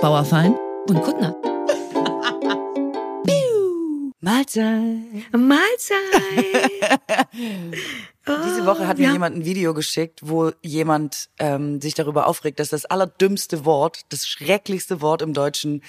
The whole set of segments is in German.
Bauerfein und Kuttner. Mahlzeit. Mahlzeit. Diese Woche hat mir ja. jemand ein Video geschickt, wo jemand ähm, sich darüber aufregt, dass das allerdümmste Wort, das schrecklichste Wort im Deutschen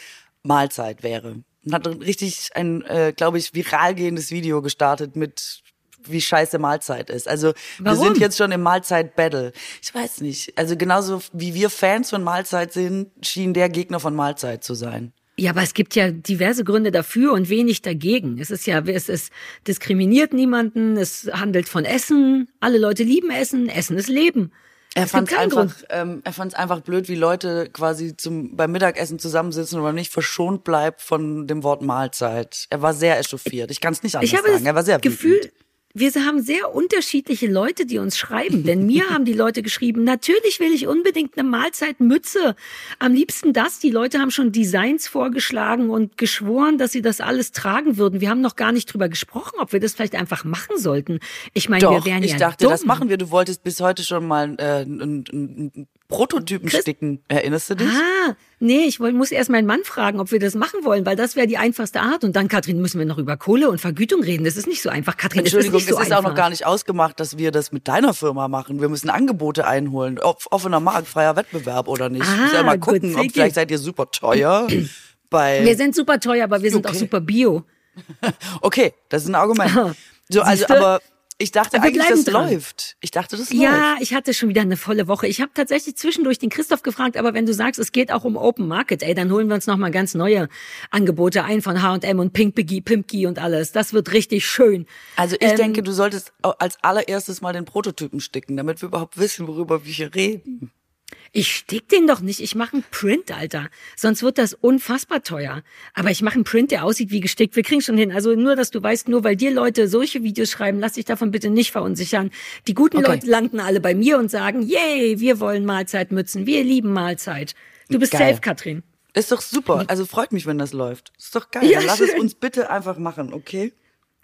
Mahlzeit wäre. Und hat richtig ein, äh, glaube ich, viral gehendes Video gestartet mit wie scheiße Mahlzeit ist. Also Warum? wir sind jetzt schon im Mahlzeit-Battle. Ich weiß nicht. Also genauso wie wir Fans von Mahlzeit sind, schien der Gegner von Mahlzeit zu sein. Ja, aber es gibt ja diverse Gründe dafür und wenig dagegen. Es ist ja, es ist diskriminiert niemanden, es handelt von Essen. Alle Leute lieben Essen, Essen ist Leben. Er fand es einfach, ähm, er fand es einfach blöd, wie Leute quasi zum beim Mittagessen zusammensitzen und man nicht verschont bleibt von dem Wort Mahlzeit. Er war sehr echauffiert. Ich kann es nicht anders ich habe sagen. Er war sehr Gefühl, wütend wir haben sehr unterschiedliche Leute, die uns schreiben. Denn mir haben die Leute geschrieben, natürlich will ich unbedingt eine Mahlzeitmütze. Am liebsten das. Die Leute haben schon Designs vorgeschlagen und geschworen, dass sie das alles tragen würden. Wir haben noch gar nicht drüber gesprochen, ob wir das vielleicht einfach machen sollten. Ich meine, Doch, wir wären ich ja dachte, dumm. das machen wir. Du wolltest bis heute schon mal äh, ein, ein, Prototypen Chris sticken. Erinnerst du dich? Ah, nee, ich muss erst meinen Mann fragen, ob wir das machen wollen, weil das wäre die einfachste Art. Und dann, Katrin, müssen wir noch über Kohle und Vergütung reden. Das ist nicht so einfach. Katrin, Entschuldigung, das ist, nicht so es ist auch noch gar nicht ausgemacht, dass wir das mit deiner Firma machen. Wir müssen Angebote einholen. Ob offener Markt, freier Wettbewerb oder nicht. Ah, müssen ja mal gucken, gut, ob vielleicht seid ihr super teuer. bei wir sind super teuer, aber wir sind okay. auch super bio. okay, das ist ein Argument. So, also, aber ich dachte Aber eigentlich, das dran. läuft. Ich dachte, das läuft. Ja, ich hatte schon wieder eine volle Woche. Ich habe tatsächlich zwischendurch den Christoph gefragt, aber wenn du sagst, es geht auch um Open Market, ey, dann holen wir uns noch mal ganz neue Angebote ein von H&M und Pink Pimpki und alles. Das wird richtig schön. Also ich ähm, denke, du solltest als allererstes mal den Prototypen sticken, damit wir überhaupt wissen, worüber wir hier reden. Ich stick den doch nicht. Ich mache einen Print, Alter. Sonst wird das unfassbar teuer. Aber ich mache einen Print, der aussieht wie gestickt. Wir kriegen schon hin. Also nur, dass du weißt, nur weil dir Leute solche Videos schreiben, lass dich davon bitte nicht verunsichern. Die guten okay. Leute landen alle bei mir und sagen, yay, wir wollen Mahlzeitmützen. Wir lieben Mahlzeit. Du bist geil. safe, Katrin. Ist doch super. Also freut mich, wenn das läuft. Ist doch geil. Ja, Lass schön. es uns bitte einfach machen, okay?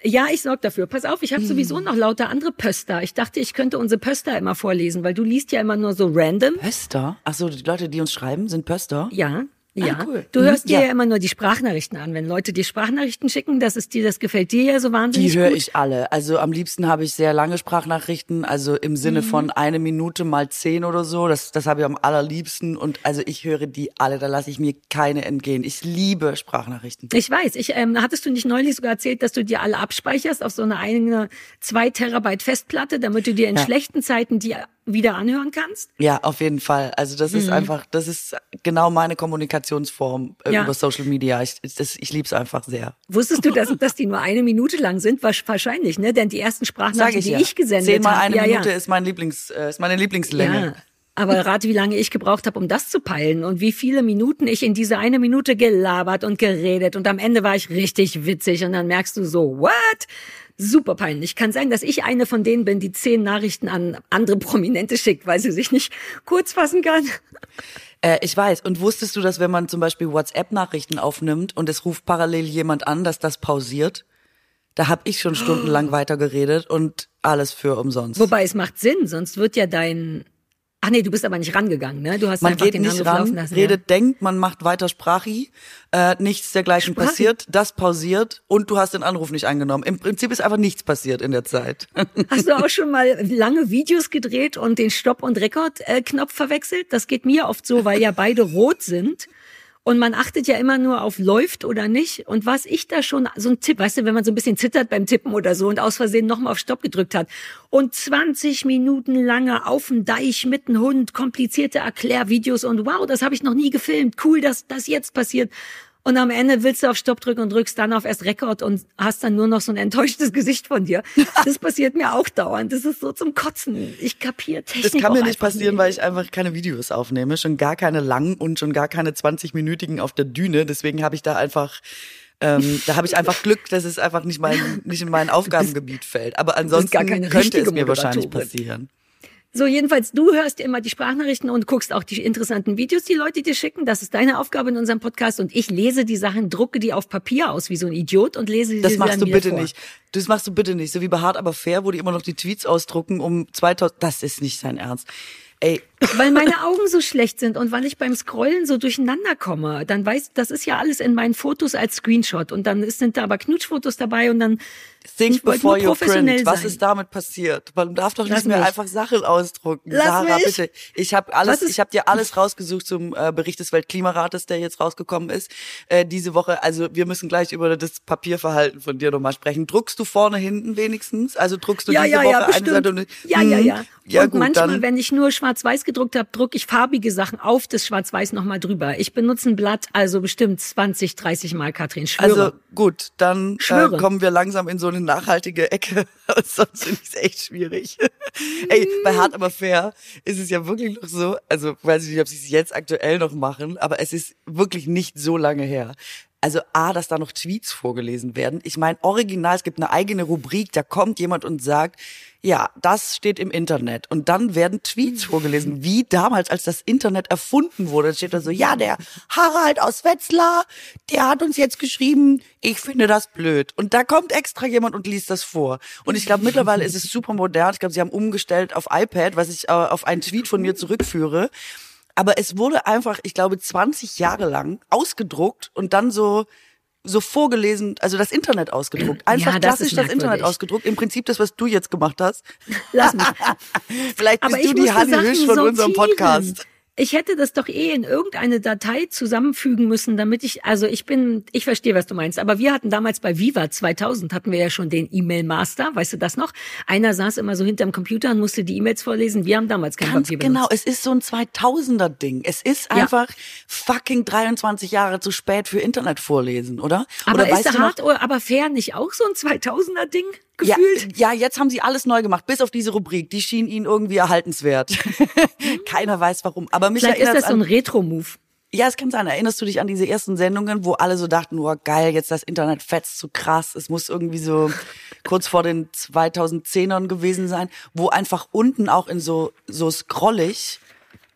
Ja, ich sorg dafür. Pass auf, ich habe sowieso noch lauter andere Pöster. Ich dachte, ich könnte unsere Pöster immer vorlesen, weil du liest ja immer nur so random. Pöster? Ach so, die Leute, die uns schreiben, sind Pöster? Ja. Ja, ah, cool. du hörst mhm. dir ja. ja. immer nur die Sprachnachrichten an. Wenn Leute dir Sprachnachrichten schicken, das ist dir, das gefällt dir ja so wahnsinnig Die höre ich alle. Also am liebsten habe ich sehr lange Sprachnachrichten, also im Sinne mhm. von eine Minute mal zehn oder so. Das, das habe ich am allerliebsten und also ich höre die alle. Da lasse ich mir keine entgehen. Ich liebe Sprachnachrichten. Ich weiß. Ich ähm, hattest du nicht neulich sogar erzählt, dass du dir alle abspeicherst auf so eine eigene zwei Terabyte Festplatte, damit du dir in ja. schlechten Zeiten die wieder anhören kannst? Ja, auf jeden Fall. Also das mhm. ist einfach, das ist genau meine Kommunikationsform äh, ja. über Social Media. Ich, das, ich liebe es einfach sehr. Wusstest du, dass, dass die nur eine Minute lang sind? Wahrscheinlich, ne? Denn die ersten Sprachnachrichten, die ja. ich gesendet habe. Zehnmal eine ja, Minute ist mein Lieblings, äh, ist meine Lieblingslänge. Aber rate, wie lange ich gebraucht habe, um das zu peilen und wie viele Minuten ich in diese eine Minute gelabert und geredet und am Ende war ich richtig witzig und dann merkst du so, what? Super peinlich. Kann sein, dass ich eine von denen bin, die zehn Nachrichten an andere Prominente schickt, weil sie sich nicht kurz fassen kann. Äh, ich weiß. Und wusstest du, dass wenn man zum Beispiel WhatsApp-Nachrichten aufnimmt und es ruft parallel jemand an, dass das pausiert? Da habe ich schon stundenlang weitergeredet und alles für umsonst. Wobei es macht Sinn, sonst wird ja dein Ach nee, du bist aber nicht rangegangen, ne? Du hast man einfach geht den nicht Anruf ran, laufen lassen, redet, ja. denkt, man macht weiter Sprachi, äh, nichts dergleichen Sprachi? passiert, das pausiert und du hast den Anruf nicht angenommen. Im Prinzip ist einfach nichts passiert in der Zeit. Hast du auch schon mal lange Videos gedreht und den Stopp- und Rekord-Knopf verwechselt? Das geht mir oft so, weil ja beide rot sind. Und man achtet ja immer nur auf läuft oder nicht. Und was ich da schon, so ein Tipp, weißt du, wenn man so ein bisschen zittert beim Tippen oder so und aus Versehen nochmal auf Stopp gedrückt hat und 20 Minuten lange auf dem Deich mit einem Hund, komplizierte Erklärvideos und wow, das habe ich noch nie gefilmt. Cool, dass das jetzt passiert. Und am Ende willst du auf Stopp drücken und drückst dann auf erst Rekord und hast dann nur noch so ein enttäuschtes Gesicht von dir. Das passiert mir auch dauernd. Das ist so zum Kotzen. Ich kapiere Technik. Das kann mir nicht passieren, nicht. weil ich einfach keine Videos aufnehme. Schon gar keine langen und schon gar keine 20-minütigen auf der Düne. Deswegen habe ich da einfach ähm, da habe ich einfach Glück, dass es einfach nicht, mein, nicht in mein Aufgabengebiet fällt. Aber ansonsten könnte es mir wahrscheinlich passieren. So, jedenfalls, du hörst immer die Sprachnachrichten und guckst auch die interessanten Videos, die Leute dir schicken. Das ist deine Aufgabe in unserem Podcast. Und ich lese die Sachen, drucke die auf Papier aus wie so ein Idiot und lese die Das machst du bitte vor. nicht. Das machst du bitte nicht. So wie bei Hart aber fair, wo die immer noch die Tweets ausdrucken um 2000. Das ist nicht sein Ernst. Ey, weil meine Augen so schlecht sind und weil ich beim Scrollen so durcheinander komme. Dann weiß, das ist ja alles in meinen Fotos als Screenshot und dann sind da aber Knutschfotos dabei und dann think before you print. Was sein. ist damit passiert? Man darf doch nicht Lass mehr mich. einfach Sachen ausdrucken. Lass Sarah, mich. bitte. Ich habe alles, Was ich habe dir alles rausgesucht zum äh, Bericht des Weltklimarates, der jetzt rausgekommen ist äh, diese Woche. Also wir müssen gleich über das Papierverhalten von dir nochmal sprechen. Druckst du vorne hinten wenigstens? Also druckst du ja, diese ja, Woche ja, eine. Seite und ja, ja, Hm, ja. Ja und gut, manchmal, dann. wenn ich nur schwarz-weiß gedruckt habe, drucke ich farbige Sachen auf das schwarz-weiß nochmal drüber. Ich benutze ein Blatt, also bestimmt 20, 30 Mal, Katrin, schwöre. Also gut, dann äh, kommen wir langsam in so eine nachhaltige Ecke. Sonst finde ich es echt schwierig. Ey, bei Hart aber fair ist es ja wirklich noch so, also weiß ich nicht, ob sie es jetzt aktuell noch machen, aber es ist wirklich nicht so lange her. Also A, dass da noch Tweets vorgelesen werden. Ich meine, original, es gibt eine eigene Rubrik, da kommt jemand und sagt, ja, das steht im Internet. Und dann werden Tweets vorgelesen, wie damals, als das Internet erfunden wurde. Da steht da so, ja, der Harald aus Wetzlar, der hat uns jetzt geschrieben, ich finde das blöd. Und da kommt extra jemand und liest das vor. Und ich glaube, mittlerweile ist es super modern. Ich glaube, sie haben umgestellt auf iPad, was ich äh, auf einen Tweet von mir zurückführe. Aber es wurde einfach, ich glaube, 20 Jahre lang ausgedruckt und dann so so vorgelesen, also das Internet ausgedruckt. Einfach Ja, das klassisch das Internet ausgedruckt. Im Prinzip das, was du jetzt gemacht hast. Lass mich. Vielleicht Aber bist ich du die Hanni Sachen Hüsch von unserem sortieren. Podcast. Ich hätte das doch eh in irgendeine Datei zusammenfügen müssen, damit ich, also ich bin, ich verstehe, was du meinst, aber wir hatten damals bei Viva 2000 hatten wir ja schon den E-Mail Master, weißt du das noch? Einer saß immer so hinterm Computer und musste die E-Mails vorlesen. Wir haben damals kein Ganz Papier genau, benutzt. es ist so ein 2000er Ding. Es ist Ja. einfach fucking 23 Jahre zu spät für Internet vorlesen, oder? Aber oder ist weißt hart, aber fair nicht auch so ein 2000er Ding ja, gefühlt? ja, jetzt haben sie alles neu gemacht, bis auf diese Rubrik. Die schien ihnen irgendwie erhaltenswert. Keiner weiß warum. Aber mich Vielleicht ist das so ein Retro-Move. Ja, es kann sein. Erinnerst du dich an diese ersten Sendungen, wo alle so dachten, oh geil, jetzt das Internet fetzt so krass. Es muss irgendwie so kurz vor den 2010ern gewesen sein, wo einfach unten auch in so, so scrollig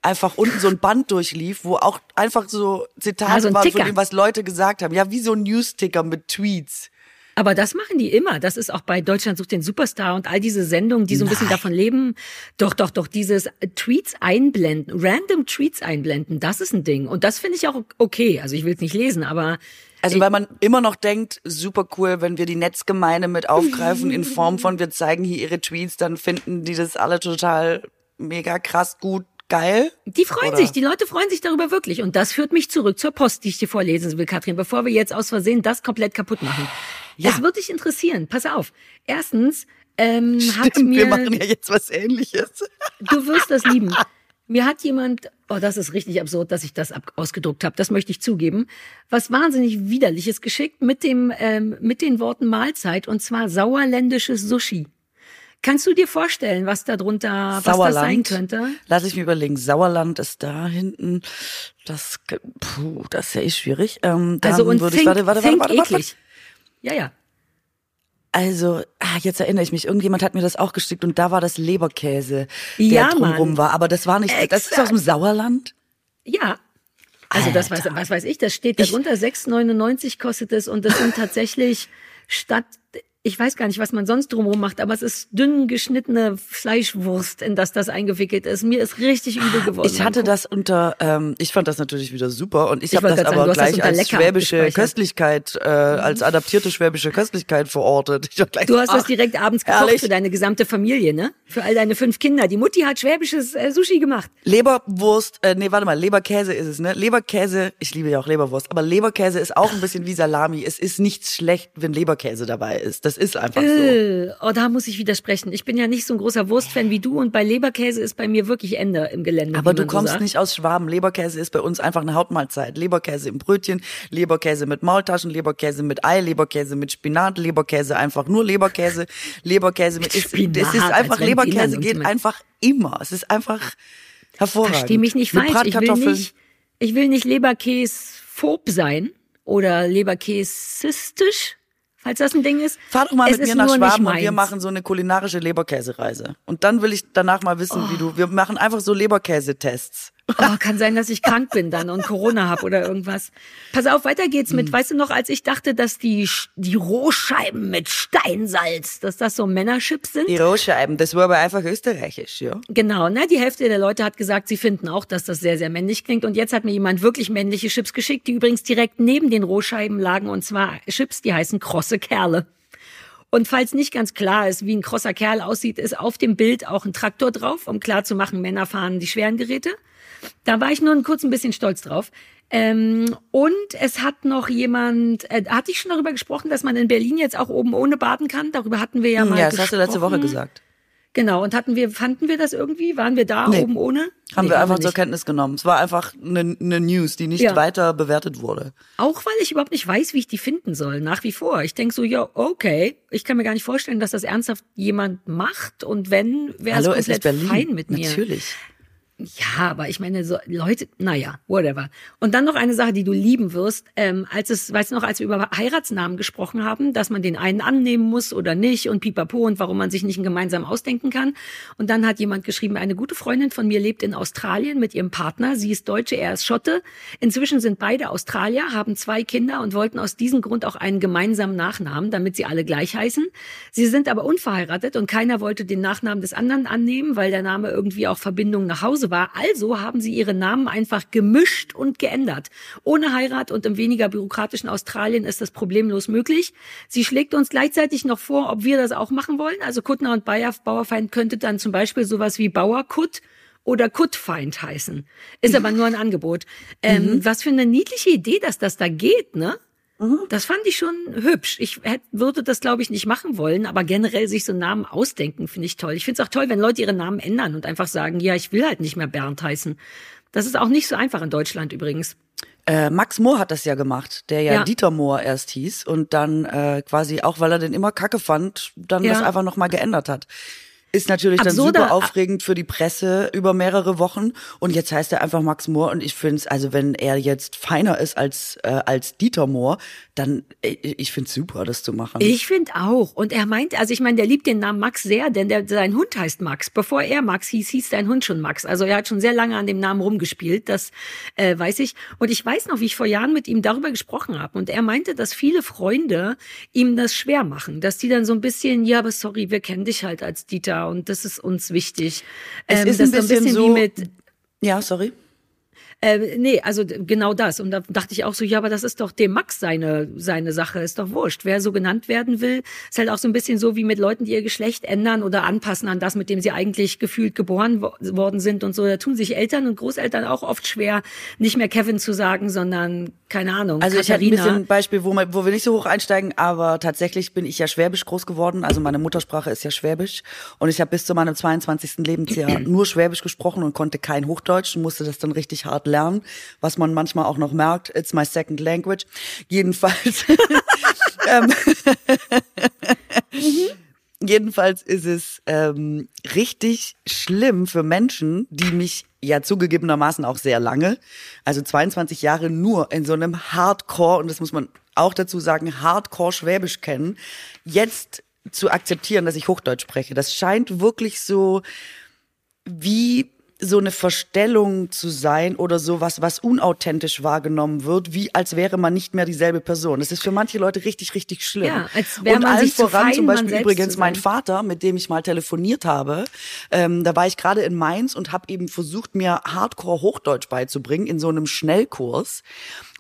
einfach unten so ein Band durchlief, wo auch einfach so Zitate so ein waren von dem, was Leute gesagt haben. Ja, wie so ein News-Ticker mit Tweets. Aber das machen die immer. Das ist auch bei Deutschland sucht den Superstar und all diese Sendungen, die so ein bisschen Nein. davon leben. Doch, doch, doch, dieses Tweets einblenden, random Tweets einblenden, das ist ein Ding. Und das finde ich auch okay. Also ich will es nicht lesen, aber Also weil man immer noch denkt, super cool, wenn wir die Netzgemeinde mit aufgreifen in Form von, wir zeigen hier ihre Tweets, dann finden die das alle total mega krass gut, geil. die freuen Oder? sich, die Leute freuen sich darüber wirklich. Und das führt mich zurück zur Post, die ich dir vorlesen will, Katrin, bevor wir jetzt aus Versehen das komplett kaputt machen. Ja. Es wird dich interessieren. Pass auf. Erstens ähm, hat mir wir machen ja jetzt was ähnliches. Du wirst das lieben. Mir hat jemand, oh, das ist richtig absurd, dass ich das ab ausgedruckt habe, das möchte ich zugeben, was wahnsinnig widerliches geschickt mit dem ähm, mit den Worten Mahlzeit und zwar sauerländisches Sushi. Kannst du dir vorstellen, was darunter was das sein könnte? Lass ich mir überlegen. Sauerland ist da hinten. Das, puh, das ist ja eh schwierig. Ähm, Also und würde think, ich, warte, warte, warte, warte, warte, eklig. Ja, ja. Also, ah, jetzt erinnere ich mich, irgendjemand hat mir das auch geschickt und da war das Leberkäse, der Ja, drumrum Mann. war. Aber das war nicht, das ist Exakt. aus dem Sauerland? Ja. Also das weiß, was weiß ich, das steht da drunter, 6,99 kostet es und das sind tatsächlich statt, ich weiß gar nicht, was man sonst drumherum macht, aber es ist dünn geschnittene Fleischwurst, in das das eingewickelt ist. Mir ist richtig übel geworden. Ich hatte das unter, ähm, ich fand das natürlich wieder super und ich, Ich habe das sagen, aber das gleich unter als schwäbische. Köstlichkeit, äh, als adaptierte schwäbische Köstlichkeit verortet. Gleich, Du hast das ach, direkt abends gekocht herrlich. für deine gesamte Familie, ne? Für all deine fünf Kinder. Die Mutti hat schwäbisches äh, Sushi gemacht. Leberwurst, äh, nee, warte mal, Leberkäse ist es, ne? Leberkäse, ich liebe ja auch Leberwurst, aber Leberkäse ist auch ein bisschen wie Salami. Es ist nichts schlecht, wenn Leberkäse dabei ist. Das ist einfach so. Äh, oh, da muss ich widersprechen. Ich bin ja nicht so ein großer Wurstfan wie du und bei Leberkäse ist bei mir wirklich Ende im Gelände. Aber du so kommst sagt. nicht aus Schwaben. Leberkäse ist bei uns einfach eine Hauptmahlzeit. Leberkäse im Brötchen, Leberkäse mit Maultaschen, Leberkäse mit Ei, Leberkäse mit Spinat, Leberkäse einfach nur Leberkäse, Leberkäse mit, Spinat, es ist einfach, Leberkäse geht einfach immer. Es ist einfach hervorragend. Versteh mich nicht Mit falsch. Ich will nicht, ich will nicht Leberkäsphob sein oder Leberkäsistisch, falls das ein Ding ist. Fahr doch mal Es mit mir nach Schwaben und wir machen so eine kulinarische Leberkäsereise. Und dann will ich danach mal wissen, wie Oh. du, wir machen einfach so Leberkäsetests. Oh, kann sein, dass ich krank bin dann und Corona habe oder irgendwas. Pass auf, weiter geht's mit, hm. weißt du noch, als ich dachte, dass die, die Rohscheiben mit Steinsalz, dass das so Männerchips sind? Die Rohscheiben, das war aber einfach österreichisch, ja. Genau, ne? Die Hälfte der Leute hat gesagt, sie finden auch, dass das sehr, sehr männlich klingt. Und jetzt hat mir jemand wirklich männliche Chips geschickt, die übrigens direkt neben den Rohscheiben lagen. Und zwar Chips, die heißen krosse Kerle. Und falls nicht ganz klar ist, wie ein krosser Kerl aussieht, ist auf dem Bild auch ein Traktor drauf, um klar zu machen, Männer fahren die schweren Geräte. Da war ich nur kurz ein bisschen stolz drauf. Ähm, und es hat noch jemand, äh, hatte ich schon darüber gesprochen, dass man in Berlin jetzt auch oben ohne baden kann? Darüber hatten wir ja hm, mal Ja, das gesprochen. hast du letzte Woche gesagt. Genau, und hatten wir, fanden wir das irgendwie? Waren wir da nee. oben ohne? Haben nee, wir einfach wir zur Kenntnis genommen. Es war einfach eine, eine News, die nicht ja. weiter bewertet wurde. Auch weil ich überhaupt nicht weiß, wie ich die finden soll, nach wie vor. Ich denk so, ja, okay, ich kann mir gar nicht vorstellen, dass das ernsthaft jemand macht und wenn, wäre es komplett fein mit mir. Natürlich. Ja, aber ich meine, so Leute, naja, whatever. Und dann noch eine Sache, die du lieben wirst, ähm, als es, weißt du noch, als wir über Heiratsnamen gesprochen haben, dass man den einen annehmen muss oder nicht und pipapo und warum man sich nicht einen gemeinsam ausdenken kann. Und dann hat jemand geschrieben, eine gute Freundin von mir lebt in Australien mit ihrem Partner. Sie ist Deutsche, er ist Schotte. Inzwischen sind beide Australier, haben zwei Kinder und wollten aus diesem Grund auch einen gemeinsamen Nachnamen, damit sie alle gleich heißen. Sie sind aber unverheiratet und keiner wollte den Nachnamen des anderen annehmen, weil der Name irgendwie auch Verbindung nach Hause war. Also haben sie ihre Namen einfach gemischt und geändert. Ohne Heirat und im weniger bürokratischen Australien ist das problemlos möglich. Sie schlägt uns gleichzeitig noch vor, ob wir das auch machen wollen. Also Kuttner und Bayer, Bauerfeind könnte dann zum Beispiel sowas wie Bauerkutt oder Kuttfeind heißen. Ist aber nur ein Angebot. Ähm, mhm. Was für eine niedliche Idee, dass das da geht, ne? Mhm. Das fand ich schon hübsch. Ich hätte, würde das, glaube ich, nicht machen wollen, aber generell sich so Namen ausdenken, finde ich toll. Ich finde es auch toll, wenn Leute ihre Namen ändern und einfach sagen, ja, ich will halt nicht mehr Bernd heißen. Das ist auch nicht so einfach in Deutschland übrigens. Äh, Max Mohr hat das ja gemacht, der ja, ja. Dieter Mohr erst hieß und dann äh, quasi auch, weil er den immer kacke fand, dann ja. das einfach nochmal geändert hat. Ist natürlich Absurder, dann super aufregend für die Presse über mehrere Wochen. Und jetzt heißt er einfach Max Mohr. Und ich finde es, also wenn er jetzt feiner ist als, äh, als Dieter Mohr, dann äh, ich finde es super, das zu machen. Ich finde auch. Und er meint, also ich meine, der liebt den Namen Max sehr, denn der, sein Hund heißt Max. Bevor er Max hieß, hieß sein Hund schon Max. Also er hat schon sehr lange an dem Namen rumgespielt, das äh, weiß ich. Und ich weiß noch, wie ich vor Jahren mit ihm darüber gesprochen habe. Und er meinte, dass viele Freunde ihm das schwer machen. Dass die dann so ein bisschen, ja, aber sorry, wir kennen dich halt als Dieter und das ist uns wichtig. Es ähm, ist ein bisschen, so, wie mit. Ja, sorry. Äh, nee, also genau das. Und da dachte ich auch so, ja, aber das ist doch dem Max seine, seine Sache, ist doch wurscht. Wer so genannt werden will, ist halt auch so ein bisschen so wie mit Leuten, die ihr Geschlecht ändern oder anpassen an das, mit dem sie eigentlich gefühlt geboren wo worden sind und so. Da tun sich Eltern und Großeltern auch oft schwer, nicht mehr Kevin zu sagen, sondern keine Ahnung. Also Katharina. ich habe ein bisschen ein Beispiel, wo, wo wir nicht so hoch einsteigen, aber tatsächlich bin ich ja Schwäbisch groß geworden. Also meine Muttersprache ist ja Schwäbisch und ich habe bis zu meinem 22. Lebensjahr nur Schwäbisch gesprochen und konnte kein Hochdeutsch und musste das dann richtig hart lernen, was man manchmal auch noch merkt. It's my second language. Jedenfalls. mhm. Jedenfalls ist es ähm, richtig schlimm für Menschen, die mich ja zugegebenermaßen auch sehr lange, also 22 Jahre nur in so einem Hardcore, und das muss man auch dazu sagen, Hardcore Schwäbisch kennen, jetzt zu akzeptieren, dass ich Hochdeutsch spreche. Das scheint wirklich so wie so eine Verstellung zu sein oder sowas, was unauthentisch wahrgenommen wird, wie als wäre man nicht mehr dieselbe Person. Das ist für manche Leute richtig, richtig schlimm. Ja, als wäre man sich voran fein, zum Beispiel übrigens mein Vater, mit dem ich mal telefoniert habe, ähm, da war ich gerade in Mainz und habe eben versucht, mir Hardcore Hochdeutsch beizubringen in so einem Schnellkurs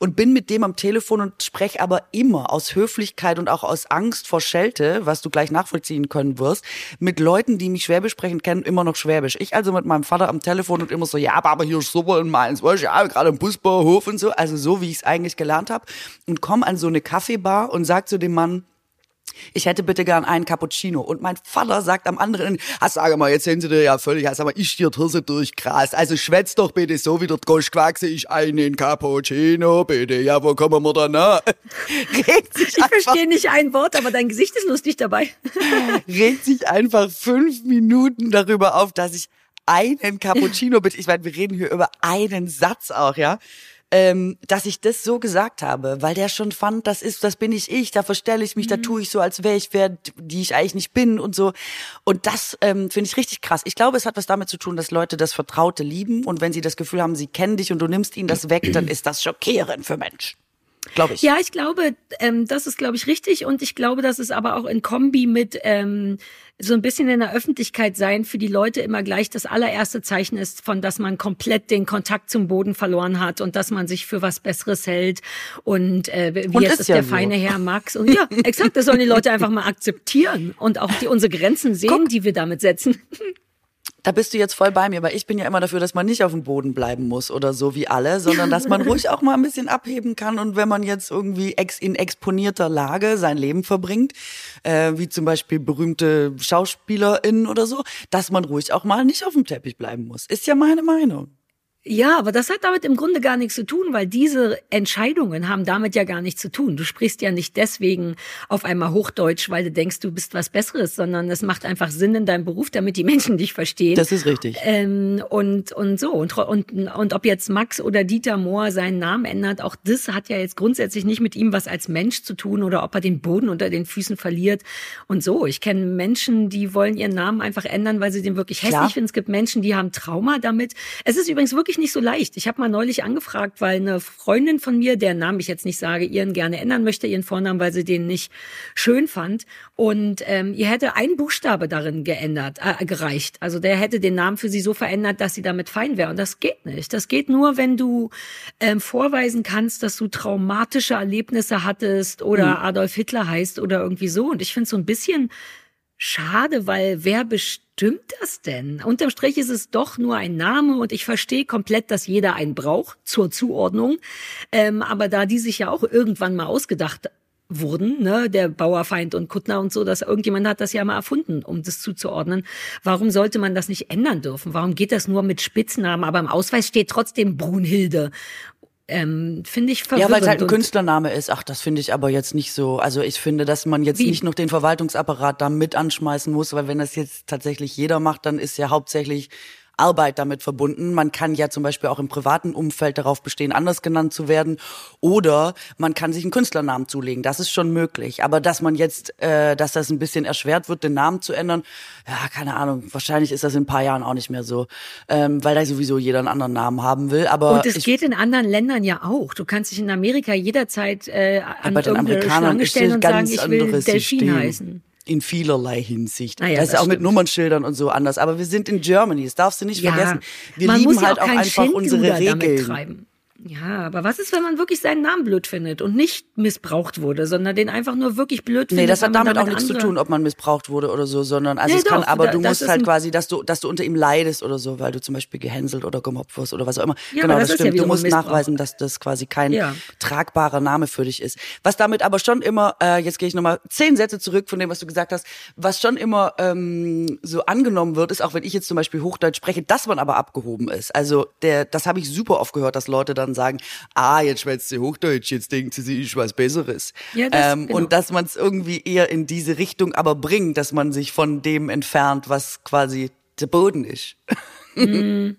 und bin mit dem am Telefon und spreche aber immer aus Höflichkeit und auch aus Angst vor Schelte, was du gleich nachvollziehen können wirst, mit Leuten, die mich Schwäbisch sprechen, kennen immer noch Schwäbisch. Ich also mit meinem Vater am Telefon und immer so, ja, aber hier ist super in Mainz, weißt du, ja, gerade im Busbahnhof und so, also so, wie ich es eigentlich gelernt habe und komme an so eine Kaffeebar und sag zu dem Mann, ich hätte bitte gern einen Cappuccino. Und mein Vater sagt am anderen, ah, sag mal, jetzt sind sie dir ja völlig, sag mal, ich dir Hirse durchgrast. Also schwätz doch bitte so, wie der Gosch quackse ich einen Cappuccino, bitte. Ja, wo kommen wir da nach? Regt sich ich verstehe nicht ein Wort, aber dein Gesicht ist lustig dabei. regt sich einfach fünf Minuten darüber auf, dass ich einen Cappuccino bitte. Ich meine, wir reden hier über einen Satz auch, ja ähm, dass ich das so gesagt habe, weil der schon fand, das ist, das bin ich ich, da verstelle ich mich, mhm. da tue ich so, als wäre ich wer, die ich eigentlich nicht bin und so. Und das ähm, finde ich richtig krass. Ich glaube, es hat was damit zu tun, dass Leute das Vertraute lieben und wenn sie das Gefühl haben, sie kennen dich und du nimmst ihnen das weg, dann ist das schockierend für Menschen. Glaube ich. Ja, ich glaube, ähm, das ist, glaube ich, richtig. Und ich glaube, dass es aber auch in Kombi mit ähm, so ein bisschen in der Öffentlichkeit sein für die Leute immer gleich das allererste Zeichen ist, von dass man komplett den Kontakt zum Boden verloren hat und dass man sich für was Besseres hält. Und äh, wie und jetzt ist, ist ja der so. feine Herr Max. Und ja, exakt, das sollen die Leute einfach mal akzeptieren und auch die unsere Grenzen sehen, Guck. die wir damit setzen. Da bist du jetzt voll bei mir, weil ich bin ja immer dafür, dass man nicht auf dem Boden bleiben muss oder so wie alle, sondern dass man ruhig auch mal ein bisschen abheben kann und wenn man jetzt irgendwie ex in exponierter Lage sein Leben verbringt, äh, wie zum Beispiel berühmte SchauspielerInnen oder so, dass man ruhig auch mal nicht auf dem Teppich bleiben muss. Ist ja meine Meinung. Ja, aber das hat damit im Grunde gar nichts zu tun, weil diese Entscheidungen haben damit ja gar nichts zu tun. Du sprichst ja nicht deswegen auf einmal Hochdeutsch, weil du denkst, du bist was Besseres, sondern es macht einfach Sinn in deinem Beruf, damit die Menschen dich verstehen. Das ist richtig. Ähm, und, und so. Und, und, und ob jetzt Max oder Dieter Mohr seinen Namen ändert, auch das hat ja jetzt grundsätzlich nicht mit ihm was als Mensch zu tun oder ob er den Boden unter den Füßen verliert und so. Ich kenne Menschen, die wollen ihren Namen einfach ändern, weil sie den wirklich hässlich finden. Es gibt Menschen, die haben Trauma damit. Es ist übrigens wirklich wirklich nicht so leicht. Ich habe mal neulich angefragt, weil eine Freundin von mir, deren Namen ich jetzt nicht sage, ihren gerne ändern möchte, ihren Vornamen, weil sie den nicht schön fand. Und ähm, ihr hätte ein Buchstabe darin geändert, äh, gereicht. Also der hätte den Namen für sie so verändert, dass sie damit fein wäre. Und das geht nicht. Das geht nur, wenn du ähm, vorweisen kannst, dass du traumatische Erlebnisse hattest oder mhm. Adolf Hitler heißt oder irgendwie so. Und ich finde so ein bisschen schade, weil wer bestimmt das denn? Unterm Strich ist es doch nur ein Name und ich verstehe komplett, dass jeder einen braucht zur Zuordnung. Ähm, aber da die sich ja auch irgendwann mal ausgedacht wurden, ne, der Bauerfeind und Kuttner und so, dass irgendjemand hat das ja mal erfunden, um das zuzuordnen. Warum sollte man das nicht ändern dürfen? Warum geht das nur mit Spitznamen? Aber im Ausweis steht trotzdem Brunhilde ähm, finde ich verwirrend. Ja, weil es halt ein Künstlername ist. Ach, das finde ich aber jetzt nicht so. Also ich finde, dass man jetzt Wie? nicht noch den Verwaltungsapparat da mit anschmeißen muss, weil wenn das jetzt tatsächlich jeder macht, dann ist ja hauptsächlich Arbeit damit verbunden. Man kann ja zum Beispiel auch im privaten Umfeld darauf bestehen, anders genannt zu werden. Oder man kann sich einen Künstlernamen zulegen. Das ist schon möglich. Aber dass man jetzt, äh, dass das ein bisschen erschwert wird, den Namen zu ändern, ja, keine Ahnung. Wahrscheinlich ist das in ein paar Jahren auch nicht mehr so, ähm, weil da sowieso jeder einen anderen Namen haben will. Aber und es geht in anderen Ländern ja auch. Du kannst dich in Amerika jederzeit äh, an irgendeine Schlange stellen und sagen, ich will Delfin heißen in vielerlei Hinsicht. Ah ja, das, das ist auch stimmt. mit Nummernschildern und so anders. Aber wir sind in Germany, das darfst du nicht ja, vergessen. Wir lieben halt auch, auch einfach unsere Regeln. Ja, aber was ist, wenn man wirklich seinen Namen blöd findet und nicht missbraucht wurde, sondern den einfach nur wirklich blöd findet? Nee, das hat damit, damit, auch nichts zu tun, ob man missbraucht wurde oder so, sondern also nee, es doch, kann, aber da, du musst halt quasi, dass du, dass du unter ihm leidest oder so, weil du zum Beispiel gehänselt oder gemobbt wirst oder was auch immer. Ja, genau, das, das stimmt. Ja du musst nachweisen, dass das quasi kein ja. tragbarer Name für dich ist. Was damit aber schon immer, äh, jetzt gehe ich nochmal zehn Sätze zurück von dem, was du gesagt hast, was schon immer ähm, so angenommen wird, ist auch wenn ich jetzt zum Beispiel Hochdeutsch spreche, dass man aber abgehoben ist. Also der, das habe ich super oft gehört, dass Leute dann sagen, ah, jetzt schwätzt sie Hochdeutsch, jetzt denkt sie, sie ist was Besseres. Ja, das, ähm, genau. Und dass man es irgendwie eher in diese Richtung aber bringt, dass man sich von dem entfernt, was quasi der Boden ist. Mm.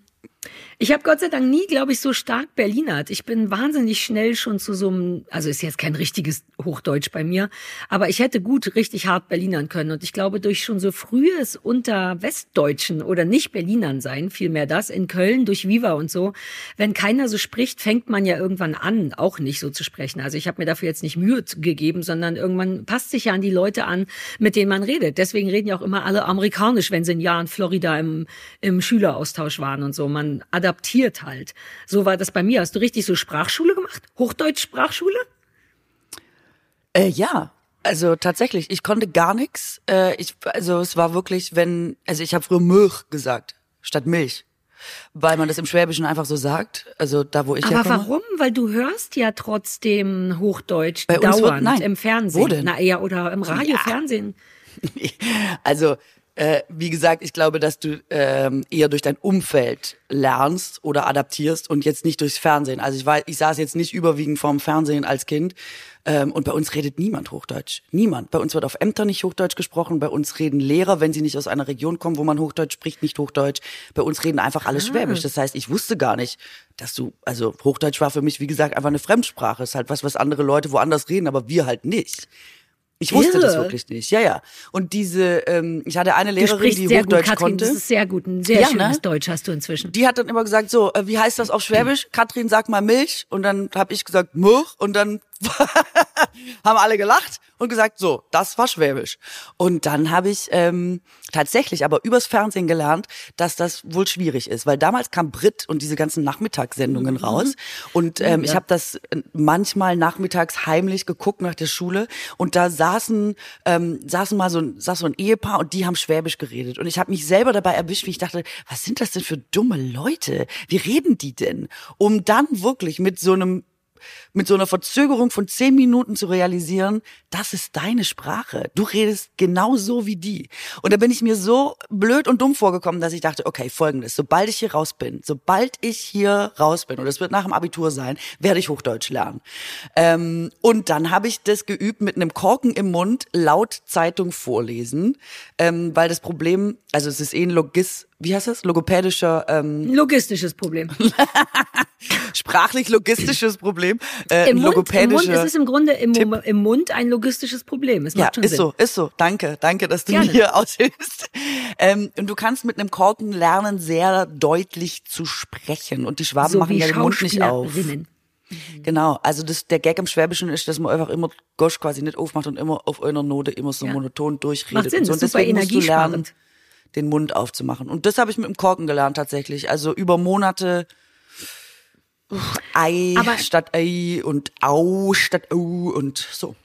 Ich habe Gott sei Dank nie, glaube ich, so stark Berlinert. Ich bin wahnsinnig schnell schon zu so einem, also ist jetzt kein richtiges Hochdeutsch bei mir, aber ich hätte gut richtig hart Berlinern können. Und ich glaube, durch schon so frühes unter Westdeutschen oder nicht Berlinern sein, vielmehr das, in Köln durch Viva und so, wenn keiner so spricht, fängt man ja irgendwann an, auch nicht so zu sprechen. Also ich habe mir dafür jetzt nicht Mühe gegeben, sondern irgendwann passt sich ja an die Leute an, mit denen man redet. Deswegen reden ja auch immer alle amerikanisch, wenn sie ein Jahr in Florida im, im Schüleraustausch waren und so. Man adaptiert halt. So war das bei mir. Hast du richtig so Sprachschule gemacht? Hochdeutsch-Sprachschule? Äh, ja, also tatsächlich, ich konnte gar nichts. Äh, ich, also es war wirklich, wenn, also ich habe früher Milch gesagt statt Milch, weil man das im Schwäbischen einfach so sagt. Also da, wo ich Aber herkomme. warum? Weil du hörst ja trotzdem Hochdeutsch Bei dauernd wird, nein. im Fernsehen. Wo denn? Na ja, oder im Radio, ja. Fernsehen. Also äh, wie gesagt, ich glaube, dass du ähm, eher durch dein Umfeld lernst oder adaptierst und jetzt nicht durchs Fernsehen. Also ich war, ich saß jetzt nicht überwiegend vorm Fernsehen als Kind ähm, und bei uns redet niemand Hochdeutsch. Niemand. Bei uns wird auf Ämtern nicht Hochdeutsch gesprochen. Bei uns reden Lehrer, wenn sie nicht aus einer Region kommen, wo man Hochdeutsch spricht, nicht Hochdeutsch. Bei uns reden einfach alle ah. Schwäbisch. Das heißt, ich wusste gar nicht, dass du, also Hochdeutsch war für mich, wie gesagt, einfach eine Fremdsprache. Ist halt was, was andere Leute woanders reden, aber wir halt nicht. Ich wusste Irre. das wirklich nicht. Ja, ja. Und diese, ähm, ich hatte eine Lehrerin, die Hochdeutsch gut, konnte. Das ist sehr gut. Ein sehr ja, schönes ne? Deutsch hast du inzwischen. Die hat dann immer gesagt, so, äh, wie heißt das auf Schwäbisch? Katrin, sag mal Milch. Und dann habe ich gesagt, Milch. Und dann haben alle gelacht und gesagt, so, das war Schwäbisch. Und dann habe ich ähm, tatsächlich aber übers Fernsehen gelernt, dass das wohl schwierig ist, weil damals kam Brit und diese ganzen Nachmittagssendungen mhm. raus und ähm, ja. ich habe das äh, manchmal nachmittags heimlich geguckt nach der Schule und da saßen ähm, saßen mal so ein saß so ein Ehepaar und die haben Schwäbisch geredet und ich habe mich selber dabei erwischt, wie ich dachte, was sind das denn für dumme Leute? Wie reden die denn? Um dann wirklich mit so einem mit so einer Verzögerung von zehn Minuten zu realisieren, das ist deine Sprache. Du redest genauso wie die. Und da bin ich mir so blöd und dumm vorgekommen, dass ich dachte, okay, folgendes, sobald ich hier raus bin, sobald ich hier raus bin, und es wird nach dem Abitur sein, werde ich Hochdeutsch lernen. Ähm, und dann habe ich das geübt mit einem Korken im Mund, laut Zeitung vorlesen, ähm, weil das Problem, also es ist eh ein Logis, wie heißt das? Logopädischer ähm logistisches Problem. Sprachlich-logistisches Problem. Äh, Im, Mund, Im Mund ist es im Grunde im, im Mund ein logistisches Problem. Es ja, ist Sinn. so, ist so. Danke, danke, dass du Gerne. mir hier aushilfst. Ähm, und du kannst mit einem Korken lernen, sehr deutlich zu sprechen. Und die Schwaben so machen ja den Mund nicht auf. Mhm. Genau, also das, der Gag im Schwäbischen ist, dass man einfach immer Gosch quasi nicht aufmacht und immer auf einer Note immer so ja. monoton durchredet. Macht Sinn, und so. Und deswegen musst du lernen, den Mund aufzumachen. Und das habe ich mit dem Korken gelernt tatsächlich. Also über Monate Ei Aber statt Ei und Au statt Au und so.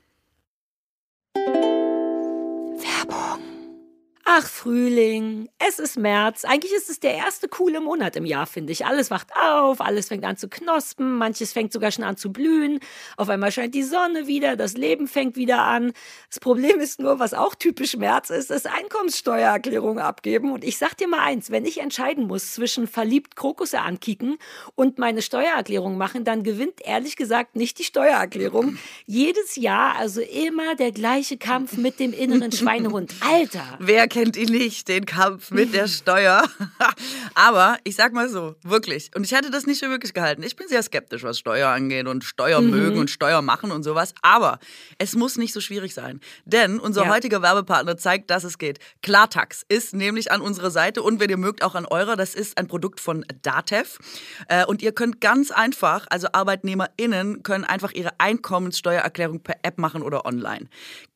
Ach, Frühling, es ist März. Eigentlich ist es der erste coole Monat im Jahr, finde ich. Alles wacht auf, alles fängt an zu knospen, manches fängt sogar schon an zu blühen. Auf einmal scheint die Sonne wieder, das Leben fängt wieder an. Das Problem ist nur, was auch typisch März ist, ist Einkommenssteuererklärung abgeben. Und ich sag dir mal eins, wenn ich entscheiden muss zwischen verliebt Krokusse ankicken und meine Steuererklärung machen, dann gewinnt ehrlich gesagt nicht die Steuererklärung. Jedes Jahr also immer der gleiche Kampf mit dem inneren Schweinehund. Alter! Wer kennt ihn nicht, den Kampf mit der Steuer. Aber ich sag mal so, wirklich. Und ich hätte das nicht für wirklich gehalten. Ich bin sehr skeptisch, was Steuer angeht und Steuer mhm. mögen und Steuer machen und sowas. Aber es muss nicht so schwierig sein. Denn unser ja. heutiger Werbepartner zeigt, dass es geht. Klartax ist nämlich an unserer Seite und wenn ihr mögt, auch an eurer. Das ist ein Produkt von Datev. Äh, und ihr könnt ganz einfach, also ArbeitnehmerInnen können einfach ihre Einkommenssteuererklärung per App machen oder online.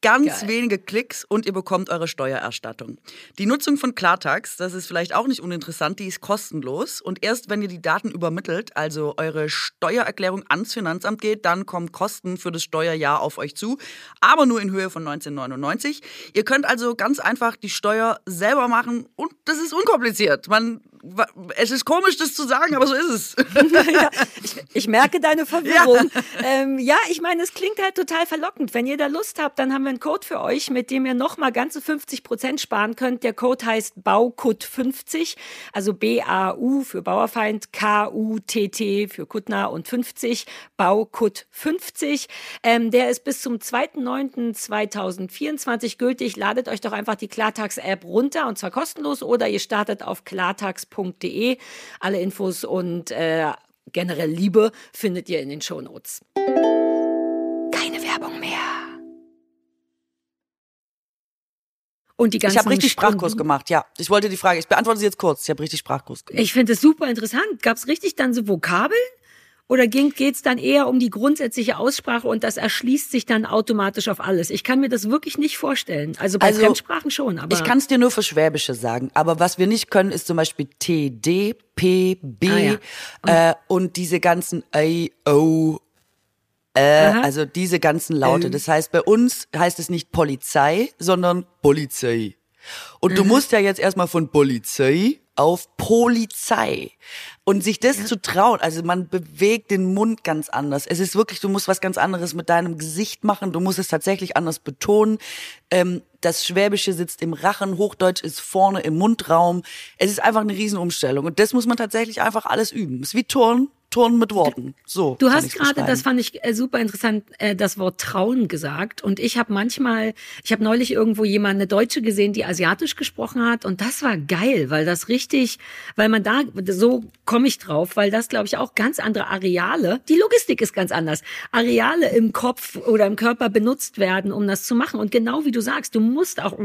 Ganz Geil. wenige Klicks und ihr bekommt eure Steuererstattung. Die Nutzung von Klartax, das ist vielleicht auch nicht uninteressant, die ist kostenlos. Und erst wenn ihr die Daten übermittelt, also eure Steuererklärung ans Finanzamt geht, dann kommen Kosten für das Steuerjahr auf euch zu, aber nur in Höhe von 1999. Ihr könnt also ganz einfach die Steuer selber machen und das ist unkompliziert. Man es ist komisch, das zu sagen, aber so ist es. ja, ich, ich, merke deine Verwirrung. Ja. Ähm, ja, ich meine, es klingt halt total verlockend. Wenn ihr da Lust habt, dann haben wir einen Code für euch, mit dem ihr nochmal ganze 50 Prozent sparen könnt. Der Code heißt BAUKUT50, also B-A-U für Bauerfeind, K-U-T-T für Kuttner und 50, BAUKUT50. Ähm, der ist bis zum 2.9.2024 gültig. Ladet euch doch einfach die Klartax-App runter und zwar kostenlos oder ihr startet auf klartax podcast.de. Alle Infos und äh, generell Liebe findet ihr in den Shownotes. Keine Werbung mehr. Und die ganzen ich habe richtig Stunden. Sprachkurs gemacht, ja. Ich wollte die Frage, ich beantworte sie jetzt kurz. Ich habe richtig Sprachkurs gemacht. Ich finde es super interessant. Gab es richtig dann so Vokabeln? Oder geht es dann eher um die grundsätzliche Aussprache und das erschließt sich dann automatisch auf alles? Ich kann mir das wirklich nicht vorstellen. Also bei also, Fremdsprachen schon. Aber ich kann es dir nur für Schwäbische sagen. Aber was wir nicht können, ist zum Beispiel T, D, P, B ah, ja. äh, und diese ganzen A, O, äh, also diese ganzen Laute. Ähm. Das heißt, bei uns heißt es nicht Polizei, sondern Polizei. Und mhm. du musst ja jetzt erstmal von Polizei auf Polizei. Und sich das ja. zu trauen, also man bewegt den Mund ganz anders. Es ist wirklich, du musst was ganz anderes mit deinem Gesicht machen, du musst es tatsächlich anders betonen. Ähm, das Schwäbische sitzt im Rachen, Hochdeutsch ist vorne im Mundraum. Es ist einfach eine Riesenumstellung. Und das muss man tatsächlich einfach alles üben. Es ist wie Turnen, Turnen mit Worten. So. Du hast gerade, das fand ich äh, super interessant, äh, das Wort Trauen gesagt. Und ich habe manchmal, ich habe neulich irgendwo jemand, eine Deutsche gesehen, die asiatisch gesprochen hat. Und das war geil, weil das richtig, weil man da, so komme ich drauf, weil das, glaube ich, auch ganz andere Areale, die Logistik ist ganz anders, Areale im Kopf oder im Körper benutzt werden, um das zu machen. Und genau wie du sagst, du musst auch,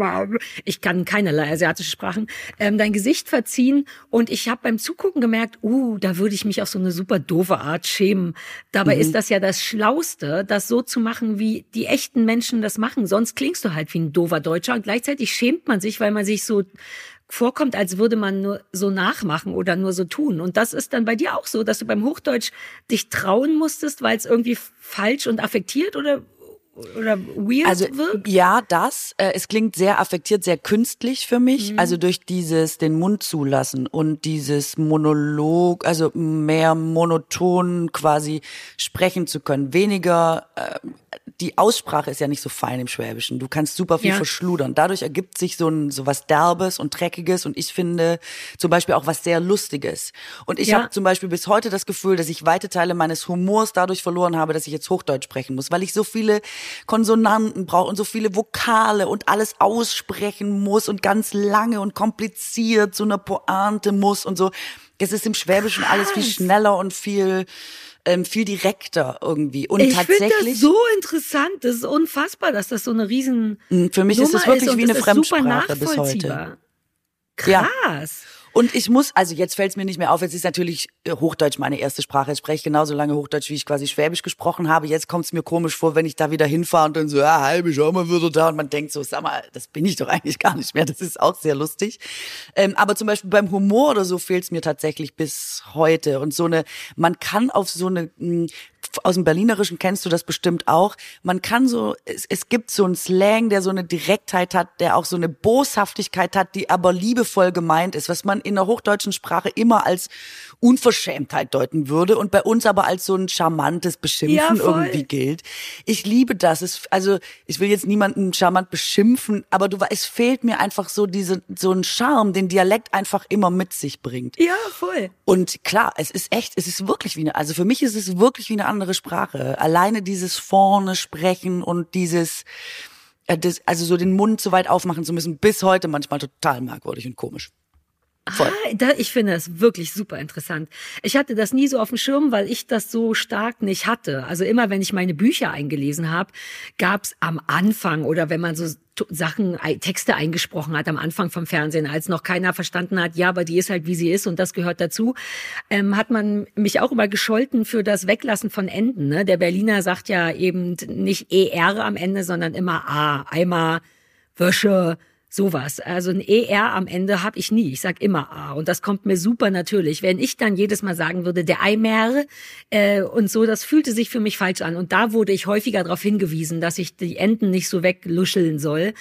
ich kann keinerlei asiatische Sprachen, ähm, dein Gesicht verziehen. Und ich habe beim Zugucken gemerkt, uh, da würde ich mich auf so eine super super doofe Art schämen. Dabei mhm. ist das ja das Schlauste, das so zu machen, wie die echten Menschen das machen. Sonst klingst du halt wie ein doofer Deutscher und gleichzeitig schämt man sich, weil man sich so vorkommt, als würde man nur so nachmachen oder nur so tun. Und das ist dann bei dir auch so, dass du beim Hochdeutsch dich trauen musstest, weil es irgendwie falsch und affektiert oder oder weird also, wirkt? Ja, das. Äh, es klingt sehr affektiert, sehr künstlich für mich. Mhm. Also durch dieses den Mund zulassen und dieses Monolog, also mehr monoton quasi sprechen zu können. Weniger äh, die Aussprache ist ja nicht so fein im Schwäbischen. Du kannst super viel ja. verschludern. Dadurch ergibt sich so ein so was Derbes und Dreckiges und ich finde zum Beispiel auch was sehr Lustiges. Und ich ja. habe zum Beispiel bis heute das Gefühl, dass ich weite Teile meines Humors dadurch verloren habe, dass ich jetzt Hochdeutsch sprechen muss, weil ich so viele Konsonanten brauche und so viele Vokale und alles aussprechen muss und ganz lange und kompliziert so eine Pointe muss und so. Es ist im Schwäbischen alles viel schneller und viel ähm, viel direkter irgendwie. Und ich tatsächlich. Das so interessant. Das ist unfassbar, dass das so eine riesen. Mm, für mich Nummer ist es wirklich wie eine Fremdsprache bis heute. Krass. Ja. Und ich muss, also jetzt fällt es mir nicht mehr auf, jetzt ist natürlich äh, Hochdeutsch meine erste Sprache. Ich spreche genauso lange Hochdeutsch, wie ich quasi Schwäbisch gesprochen habe. Jetzt kommt es mir komisch vor, wenn ich da wieder hinfahre und dann so, ja, halbe schau mal wieder da. Und man denkt so, sag mal, das bin ich doch eigentlich gar nicht mehr. Das ist auch sehr lustig. Ähm, aber zum Beispiel beim Humor oder so fehlt es mir tatsächlich bis heute. Und so eine, man kann auf so eine mh, hm, aus dem Berlinerischen kennst du das bestimmt auch. Man kann so, es, es gibt so einen Slang, der so eine Direktheit hat, der auch so eine Boshaftigkeit hat, die aber liebevoll gemeint ist, was man in der hochdeutschen Sprache immer als Unverschämtheit deuten würde und bei uns aber als so ein charmantes Beschimpfen ja, irgendwie gilt. Ich liebe das. Es, also ich will jetzt niemanden charmant beschimpfen, aber du, es fehlt mir einfach so diese so ein Charme, den Dialekt einfach immer mit sich bringt. Ja, voll. Und klar, es ist echt, es ist wirklich wie eine, also für mich ist es wirklich wie eine andere Sprache. Alleine dieses vorne sprechen und dieses äh, also so den Mund so weit aufmachen zu müssen, bis heute manchmal total merkwürdig und komisch. Voll. Ah, da, ich finde das wirklich super interessant. Ich hatte das nie so auf dem Schirm, weil ich das so stark nicht hatte. Also immer, wenn ich meine Bücher eingelesen habe, gab es am Anfang oder wenn man so Sachen, Texte eingesprochen hat am Anfang vom Fernsehen, als noch keiner verstanden hat, ja, aber die ist halt wie sie ist und das gehört dazu, ähm, hat man mich auch immer gescholten für das Weglassen von Enden. Ne? Der Berliner sagt ja eben nicht ER am Ende, sondern immer A. Eimer, Wäsche, Sowas. Also ein ER am Ende habe ich nie. Ich sag immer A. Und das kommt mir super natürlich. Wenn ich dann jedes Mal sagen würde, der Eimer äh, und so, das fühlte sich für mich falsch an. Und da wurde ich häufiger darauf hingewiesen, dass ich die Enden nicht so wegluscheln soll.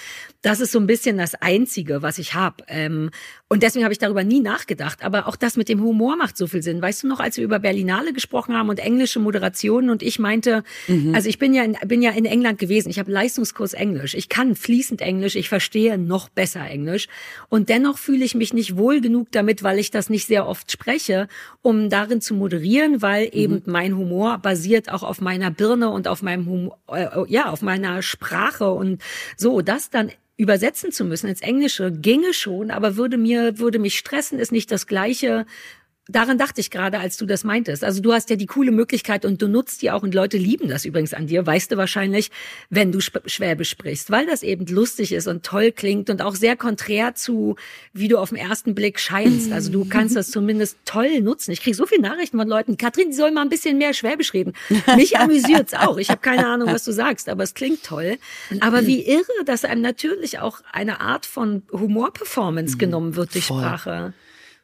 Das ist so ein bisschen das Einzige, was ich habe. Ähm, und deswegen habe ich darüber nie nachgedacht. Aber auch das mit dem Humor macht so viel Sinn. Weißt du noch, als wir über Berlinale gesprochen haben und englische Moderationen und ich meinte, mhm. also ich bin ja in, bin ja in England gewesen. Ich habe Leistungskurs Englisch. Ich kann fließend Englisch. Ich verstehe noch besser Englisch. Und dennoch fühle ich mich nicht wohl genug damit, weil ich das nicht sehr oft spreche, um darin zu moderieren, weil mhm. eben mein Humor basiert auch auf meiner Birne und auf meinem Humor, äh, ja, auf meiner Sprache und so, das dann übersetzen zu müssen ins Englische ginge schon, aber würde mir, würde mich stressen, ist nicht das gleiche Daran dachte ich gerade, als du das meintest. Also du hast ja die coole Möglichkeit und du nutzt die auch und Leute lieben das übrigens an dir, weißt du wahrscheinlich, wenn du Schwäbisch sprichst, weil das eben lustig ist und toll klingt und auch sehr konträr zu, wie du auf den ersten Blick scheinst. Also du kannst das zumindest toll nutzen. Ich kriege so viele Nachrichten von Leuten, Katrin, die soll mal ein bisschen mehr Schwäbisch reden. Mich amüsiert's auch. Ich habe keine Ahnung, was du sagst, aber es klingt toll. Aber wie irre, dass einem natürlich auch eine Art von Humorperformance genommen wird durch Voll. Sprache.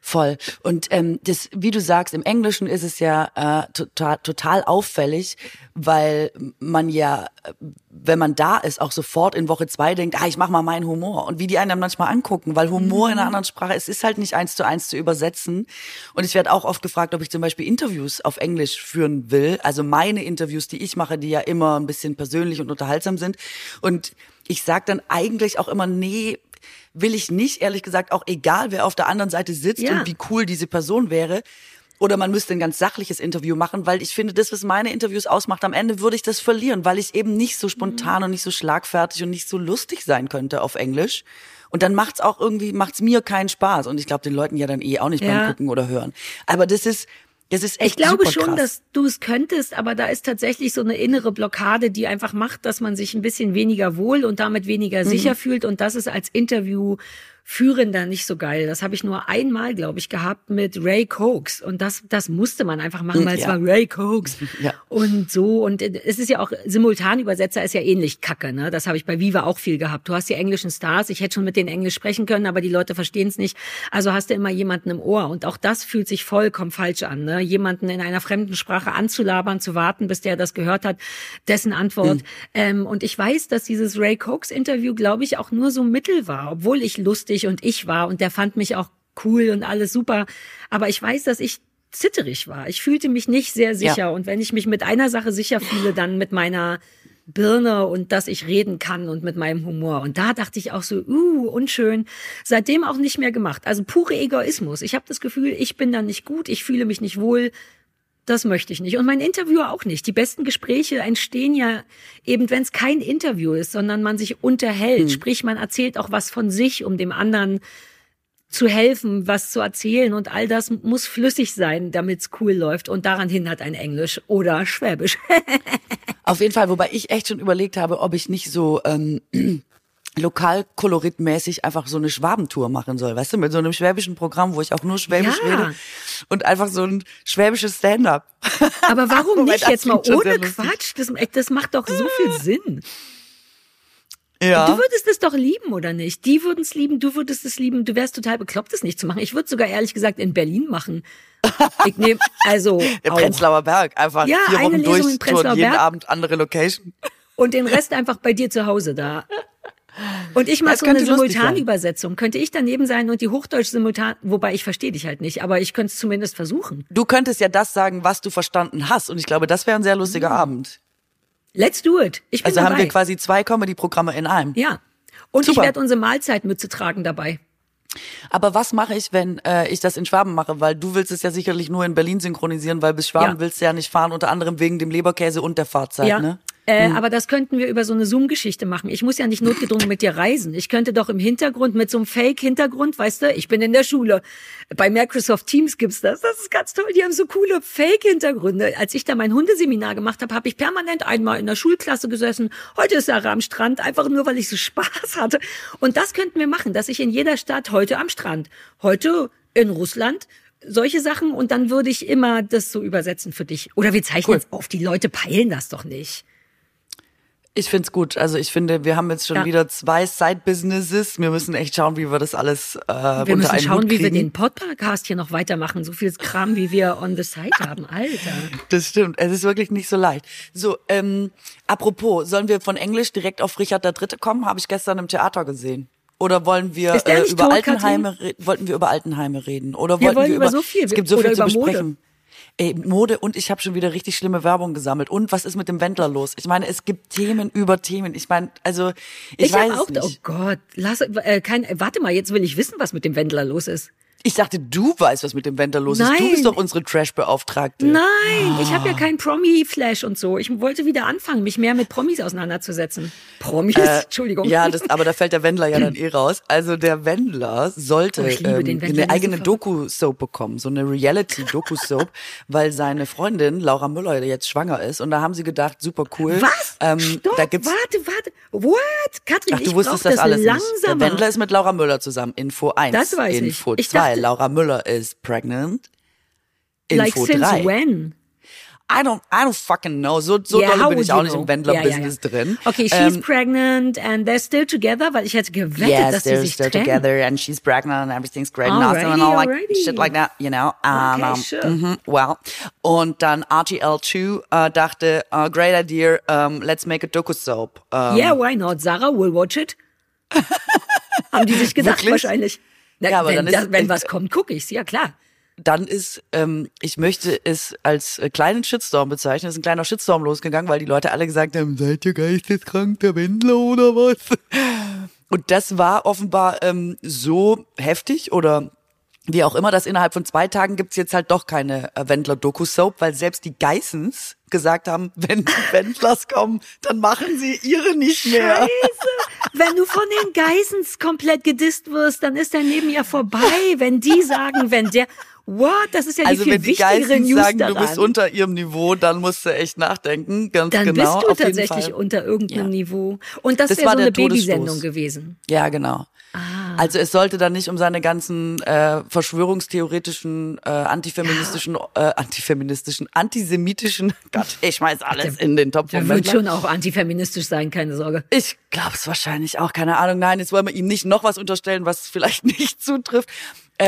Voll. Und ähm, das, wie du sagst, im Englischen ist es ja äh, total, total auffällig, weil man ja, wenn man da ist, auch sofort in Woche zwei denkt, ah, ich mach mal meinen Humor. Und wie die einen dann manchmal angucken, weil Humor in einer mhm. anderen Sprache, es ist halt nicht eins zu eins zu übersetzen. Und ich werde auch oft gefragt, ob ich zum Beispiel Interviews auf Englisch führen will. Also meine Interviews, die ich mache, die ja immer ein bisschen persönlich und unterhaltsam sind. Und ich sage dann eigentlich auch immer, nee, will ich nicht, ehrlich gesagt, auch egal, wer auf der anderen Seite sitzt ja. und wie cool diese Person wäre. Oder man müsste ein ganz sachliches Interview machen, weil ich finde, das, was meine Interviews ausmacht, am Ende würde ich das verlieren, weil ich eben nicht so spontan mhm. und nicht so schlagfertig und nicht so lustig sein könnte auf Englisch. Und dann macht's auch irgendwie, macht's mir keinen Spaß. Und ich glaube, den Leuten ja dann eh auch nicht ja. beim Gucken oder Hören. Aber das ist, das ist echt Ich glaube schon, krass. dass du es könntest, aber da ist tatsächlich so eine innere Blockade, die einfach macht, dass man sich ein bisschen weniger wohl und damit weniger mhm. sicher fühlt. Und das ist als Interview Führender nicht so geil. Das habe ich nur einmal, glaube ich, gehabt mit Ray Cokes. Und das, das musste man einfach machen, weil ja. es war Ray Cokes. Ja. Und so. Und es ist ja auch, Simultanübersetzer ist ja ähnlich kacke. Ne? Das habe ich bei Viva auch viel gehabt. Du hast die englischen Stars. Ich hätte schon mit denen Englisch sprechen können, aber die Leute verstehen es nicht. Also hast du immer jemanden im Ohr. Und auch das fühlt sich vollkommen falsch an. Ne? Jemanden in einer fremden Sprache anzulabern, zu warten, bis der das gehört hat, dessen Antwort. Mhm. Ähm, und ich weiß, dass dieses Ray Cokes Interview, glaube ich, auch nur so Mittel war, obwohl ich lustig lustig und ich war und der fand mich auch cool und alles super. Aber ich weiß, dass ich zitterig war. Ich fühlte mich nicht sehr sicher. Ja. Und wenn ich mich mit einer Sache sicher fühle, dann mit meiner Birne und dass ich reden kann und mit meinem Humor. Und da dachte ich auch so, uh, unschön. Seitdem auch nicht mehr gemacht. Also pure Egoismus. Ich habe das Gefühl, ich bin dann nicht gut, ich fühle mich nicht wohl. Das möchte ich nicht. Und mein Interviewer auch nicht. Die besten Gespräche entstehen ja eben, wenn es kein Interview ist, sondern man sich unterhält. Hm. Sprich, man erzählt auch was von sich, um dem anderen zu helfen, was zu erzählen. Und all das muss flüssig sein, damit es cool läuft. Und daran hindert ein Englisch oder Schwäbisch. Auf jeden Fall, wobei ich echt schon überlegt habe, ob ich nicht so ähm, lokalkoloritmäßig einfach so eine Schwabentour machen soll, weißt du, mit so einem schwäbischen Programm, wo ich auch nur Schwäbisch ja. rede und einfach so ein schwäbisches Stand-up. Aber warum nicht jetzt mal ohne Quatsch? Das, das macht doch so viel Sinn. Ja. Du würdest es doch lieben, oder nicht? Die würden es lieben, du würdest es lieben, du wärst total bekloppt, es nicht zu machen. Ich würde sogar ehrlich gesagt in Berlin machen. Ich nehme, also. Der Prenzlauer Berg, einfach ja, vier Wochen durch, jeden Abend andere Location. Und den Rest einfach bei dir zu Hause da. Und ich mache so eine Simultanübersetzung. Könnte ich daneben sein und die Hochdeutsch simultan, wobei ich verstehe dich halt nicht, aber ich könnte es zumindest versuchen. Du könntest ja das sagen, was du verstanden hast. Und ich glaube, das wäre ein sehr lustiger mhm. Abend. Let's do it. Ich bin also dabei. haben wir quasi zwei Comedy-Programme in einem. Ja. Und Super. ich werde unsere Mahlzeitmütze tragen dabei. Aber was mache ich, wenn äh, ich das in Schwaben mache? Weil du willst es ja sicherlich nur in Berlin synchronisieren, weil bis Schwaben ja. willst du ja nicht fahren, unter anderem wegen dem Leberkäse und der Fahrzeit, ja. ne? Äh, hm. Aber das könnten wir über so eine Zoom-Geschichte machen. Ich muss ja nicht notgedrungen mit dir reisen. Ich könnte doch im Hintergrund mit so einem Fake-Hintergrund, weißt du, ich bin in der Schule. Bei Microsoft Teams gibt's das. Das ist ganz toll. Die haben so coole Fake-Hintergründe. Als ich da mein Hundeseminar gemacht habe, habe ich permanent einmal in der Schulklasse gesessen. Heute ist Sarah am Strand, einfach nur, weil ich so Spaß hatte. Und das könnten wir machen, dass ich in jeder Stadt heute am Strand, heute in Russland, solche Sachen und dann würde ich immer das so übersetzen für dich. Oder wir zeichnen cool. jetzt auf, die Leute peilen das doch nicht. Ich find's gut. Also ich finde, wir haben jetzt schon ja. wieder zwei Side-Businesses. Wir müssen echt schauen, wie wir das alles äh, Wir müssen schauen, wie wir den Podcast hier noch weitermachen. So viel Kram, wie wir on the side haben. Alter. Das stimmt. Es ist wirklich nicht so leicht. So, ähm, apropos, sollen wir von Englisch direkt auf Richard der Dritte kommen? Habe ich gestern im Theater gesehen. Oder wollen wir äh, über tot, Altenheime wollten wir über Altenheime reden? Oder wir wollten wir über, über so viel. Es gibt so viel zu besprechen. Mode. Ey, Mode und ich habe schon wieder richtig schlimme Werbung gesammelt. Und was ist mit dem Wendler los? Ich meine, es gibt Themen über Themen. Ich meine, also ich, ich weiß auch, nicht. Oh Gott, lass, äh, kein, warte mal, jetzt will ich wissen, was mit dem Wendler los ist. Ich dachte, du weißt, was mit dem Wender los Nein. ist. Du bist doch unsere Trash-Beauftragte. Nein, oh. ich habe ja keinen Promi-Flash und so. Ich wollte wieder anfangen, mich mehr mit Promis auseinanderzusetzen. Promis? Äh, Entschuldigung. Ja, das, aber da fällt der Wendler ja dann eh raus. Also der Wendler sollte oh, ähm, eine eigene Doku-Soap bekommen, so eine Reality-Doku-Soap, weil seine Freundin Laura Müller jetzt schwanger ist. Und da haben sie gedacht, super cool. Was? Ähm, Stopp, da gibt's warte, warte. What? Katrin, Ach, du wusstest das, das alles langsamer. nicht. Der Wendler ist mit Laura Müller zusammen. Info 1. Das weiß Info ich. 2. Laura Müller is pregnant. Info like since 3. when? I don't, I don't fucking know. So, so Yeah, dolle how bin ich auch nicht know? im Wendler-Business ja, ja. drin. Okay, she's Ähm, pregnant and they're still together, weil ich hätte gewettet, yes, dass sie they're sich still trennen. together and she's pregnant and everything's great and awesome and all like alrighty. shit like that, you know. Um, Okay, sure. mhm, well, und dann RTL 2 äh, dachte, uh, great idea, um, let's make a docu-soap. Um, Yeah, why not? Sarah will watch it. Haben die sich gedacht wahrscheinlich. Na, Ja, aber wenn, dann ist- das, wenn was kommt, gucke ich's. Ja, klar. dann ist, ähm, ich möchte es als äh, kleinen Shitstorm bezeichnen. Es ist ein kleiner Shitstorm losgegangen, weil die Leute alle gesagt haben, seid ihr geisteskrank, der Wendler oder was? Und das war offenbar ähm, so heftig oder wie auch immer, dass innerhalb von zwei Tagen gibt's jetzt halt doch keine äh, Wendler-Doku-Soap, weil selbst die Geissens gesagt haben, wenn die Wendlers kommen, dann machen sie ihre nicht mehr. Scheiße. Wenn du von den Geissens komplett gedisst wirst, dann ist dein Leben ja vorbei. Wenn die sagen, wenn der, what, das ist ja Also die viel wenn die wichtigere Geissens News sagen, daran. du bist unter ihrem Niveau, dann musst du echt nachdenken, ganz dann genau. bist du tatsächlich unter irgendeinem Ja. Niveau. Und das, Das wäre war so eine Todesstoß. Babysendung gewesen. Ja, genau. Ah. Also es sollte dann nicht um seine ganzen äh, verschwörungstheoretischen, äh, antifeministischen, äh, antifeministischen, antisemitischen, Gott, ich schmeiß alles in den Topf Der vom wird schon auch antifeministisch sein, keine Sorge. Ich glaube es wahrscheinlich auch, keine Ahnung. Nein, jetzt wollen wir ihm nicht noch was unterstellen, was vielleicht nicht zutrifft.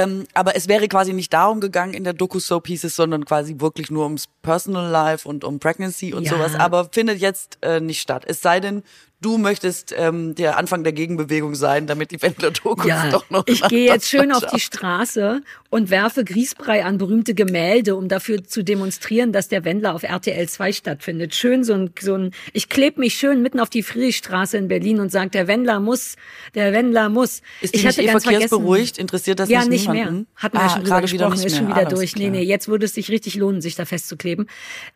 Ähm, aber es wäre quasi nicht darum gegangen in der Doku-Soap hieß es, sondern quasi wirklich nur ums Personal Life und um Pregnancy und Ja. sowas. Aber findet jetzt äh, nicht statt. Es sei denn, du möchtest ähm, der Anfang der Gegenbewegung sein, damit die Wendler-Dokus Ja, doch noch ich gehe jetzt schön auf die Straße und werfe Grießbrei an berühmte Gemälde, um dafür zu demonstrieren, dass der Wendler auf RTL 2 stattfindet. Schön so ein, so ein ich kleb mich schön mitten auf die Friedrichstraße in Berlin und sage, der Wendler muss, der Wendler muss. Ist ich nicht hatte eh ganz verkehrsberuhigt? Interessiert das ja, nicht nicht niemanden? mehr. Hatten wir Ah, schon drüber gesprochen, nicht ist schon wieder Alles durch. Nee, nee, jetzt würde es sich richtig lohnen, sich da festzukleben.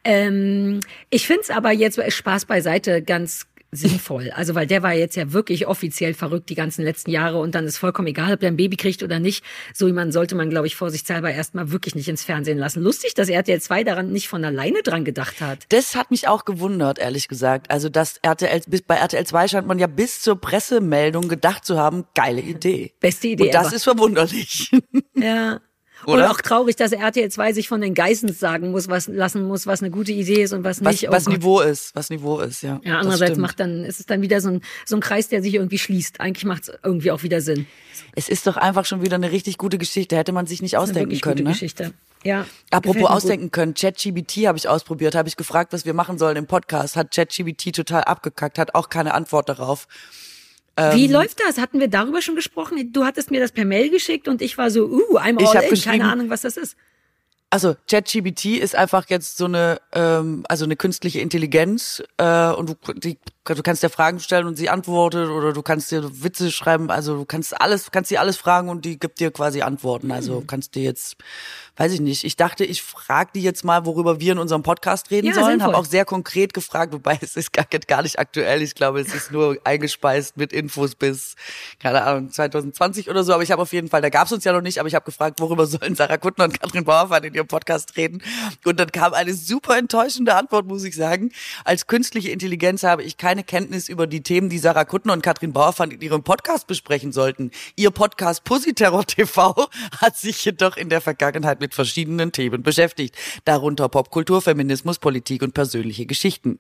Ähm, ich find's aber jetzt Spaß beiseite ganz sinnvoll. Also, weil der war jetzt ja wirklich offiziell verrückt die ganzen letzten Jahre und dann ist vollkommen egal, ob der ein Baby kriegt oder nicht. So jemanden sollte man, glaube ich, vorsichtshalber erstmal wirklich nicht ins Fernsehen lassen. Lustig, dass RTL 2 daran nicht von alleine dran gedacht hat. Das hat mich auch gewundert, ehrlich gesagt. Also das RTL, bis bei RTL 2 scheint man ja bis zur Pressemeldung gedacht zu haben, geile Idee. Beste Idee Und das ever. ist verwunderlich. Ja. Und Oder? auch traurig, dass RTL 2 sich von den Geissens sagen muss, was lassen muss, was eine gute Idee ist und was Was, nicht. Oh was Gott. Niveau ist, was Niveau ist, ja. Ja, andererseits macht dann, ist es dann wieder so ein, so ein Kreis, der sich irgendwie schließt. Eigentlich macht es irgendwie auch wieder Sinn. Es ist doch einfach schon wieder eine richtig gute Geschichte. Hätte man sich nicht ausdenken können, gute ne? Geschichte. Ja. Apropos mir gut. ausdenken können, ChatGBT habe ich ausprobiert, habe ich gefragt, was wir machen sollen im Podcast, hat ChatGBT total abgekackt, hat auch keine Antwort darauf. Wie Ähm, läuft das? Hatten wir darüber schon gesprochen? Du hattest mir das per Mail geschickt und ich war so, uh, I'm Ich all in. Keine Ahnung, was das ist. Also ChatGBT ist einfach jetzt so eine, ähm, also eine künstliche Intelligenz äh, und du, die, du kannst dir Fragen stellen und sie antwortet oder du kannst dir Witze schreiben, also du kannst alles, kannst dir alles fragen und die gibt dir quasi Antworten. Also kannst dir jetzt, weiß ich nicht, ich dachte, ich frage die jetzt mal, worüber wir in unserem Podcast reden Ja, sollen, habe auch sehr konkret gefragt, wobei es ist gar, gar nicht aktuell. Ich glaube, es ist nur eingespeist mit Infos bis, keine Ahnung, 2020 oder so. Aber ich habe auf jeden Fall, da gab es uns ja noch nicht, aber ich habe gefragt, worüber sollen Sarah Kuttner und Katrin Bauerfeind in ihrem Podcast reden. Und dann kam eine super enttäuschende Antwort, muss ich sagen. Als künstliche Intelligenz habe ich keine Kenntnis über die Themen, die Sarah Kuttner und Katrin Bauerfeind in ihrem Podcast besprechen sollten. Ihr Podcast Pussyterror TV hat sich jedoch in der Vergangenheit mit verschiedenen Themen beschäftigt. Darunter Popkultur, Feminismus, Politik und persönliche Geschichten.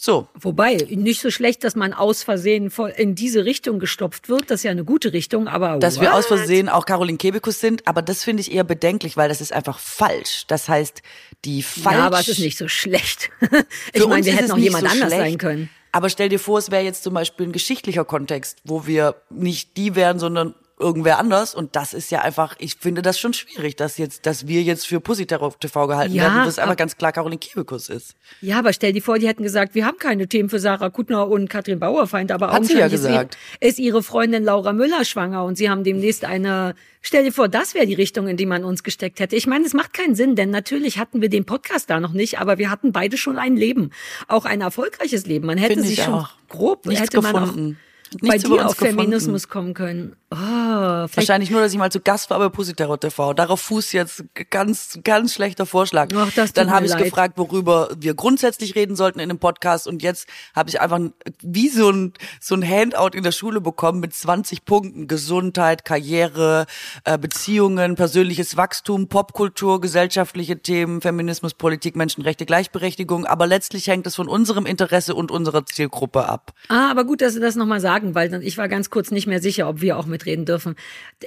So, Wobei, nicht so schlecht, dass man aus Versehen in diese Richtung gestopft wird. Das ist ja eine gute Richtung, aber dass wir what? aus Versehen auch Caroline Kebekus sind, aber das finde ich eher bedenklich, weil das ist einfach falsch. Das heißt, die falsch. Ja, aber es ist nicht so schlecht. ich meine, wir hätten auch jemand so anders schlecht. sein können. Aber stell dir vor, es wäre jetzt zum Beispiel ein geschichtlicher Kontext, wo wir nicht die wären, sondern irgendwer anders. Und das ist ja einfach, ich finde das schon schwierig, dass jetzt, dass wir jetzt für Pussyterror TV gehalten Ja, werden, was einfach ab- ganz klar Caroline Kebekus ist. Ja, aber stell dir vor, die hätten gesagt, wir haben keine Themen für Sarah Kuttner und Katrin Bauerfeind, aber Hat sie ja gesagt. ist ihre Freundin Laura Müller schwanger und sie haben demnächst eine, stell dir vor, das wäre die Richtung, in die man uns gesteckt hätte. Ich meine, es macht keinen Sinn, denn natürlich hatten wir den Podcast da noch nicht, aber wir hatten beide schon ein Leben. Auch ein erfolgreiches Leben. Man hätte sich ich schon auch. grob, Nichts hätte man gefunden. auch bei dir auf gefunden. Feminismus kommen können. Oh, Wahrscheinlich nur, dass ich mal zu Gast war bei Pussyterror TV. Darauf fußt jetzt ganz, ganz schlechter Vorschlag. Ach, das Dann habe ich leid. gefragt, worüber wir grundsätzlich reden sollten in dem Podcast. Und jetzt habe ich einfach wie so ein, so ein Handout in der Schule bekommen mit 20 Punkten. Gesundheit, Karriere, äh, Beziehungen, persönliches Wachstum, Popkultur, gesellschaftliche Themen, Feminismus, Politik, Menschenrechte, Gleichberechtigung. Aber letztlich hängt es von unserem Interesse und unserer Zielgruppe ab. Ah, aber gut, dass du das nochmal sagst sagen, weil ich war ganz kurz nicht mehr sicher, ob wir auch mitreden dürfen.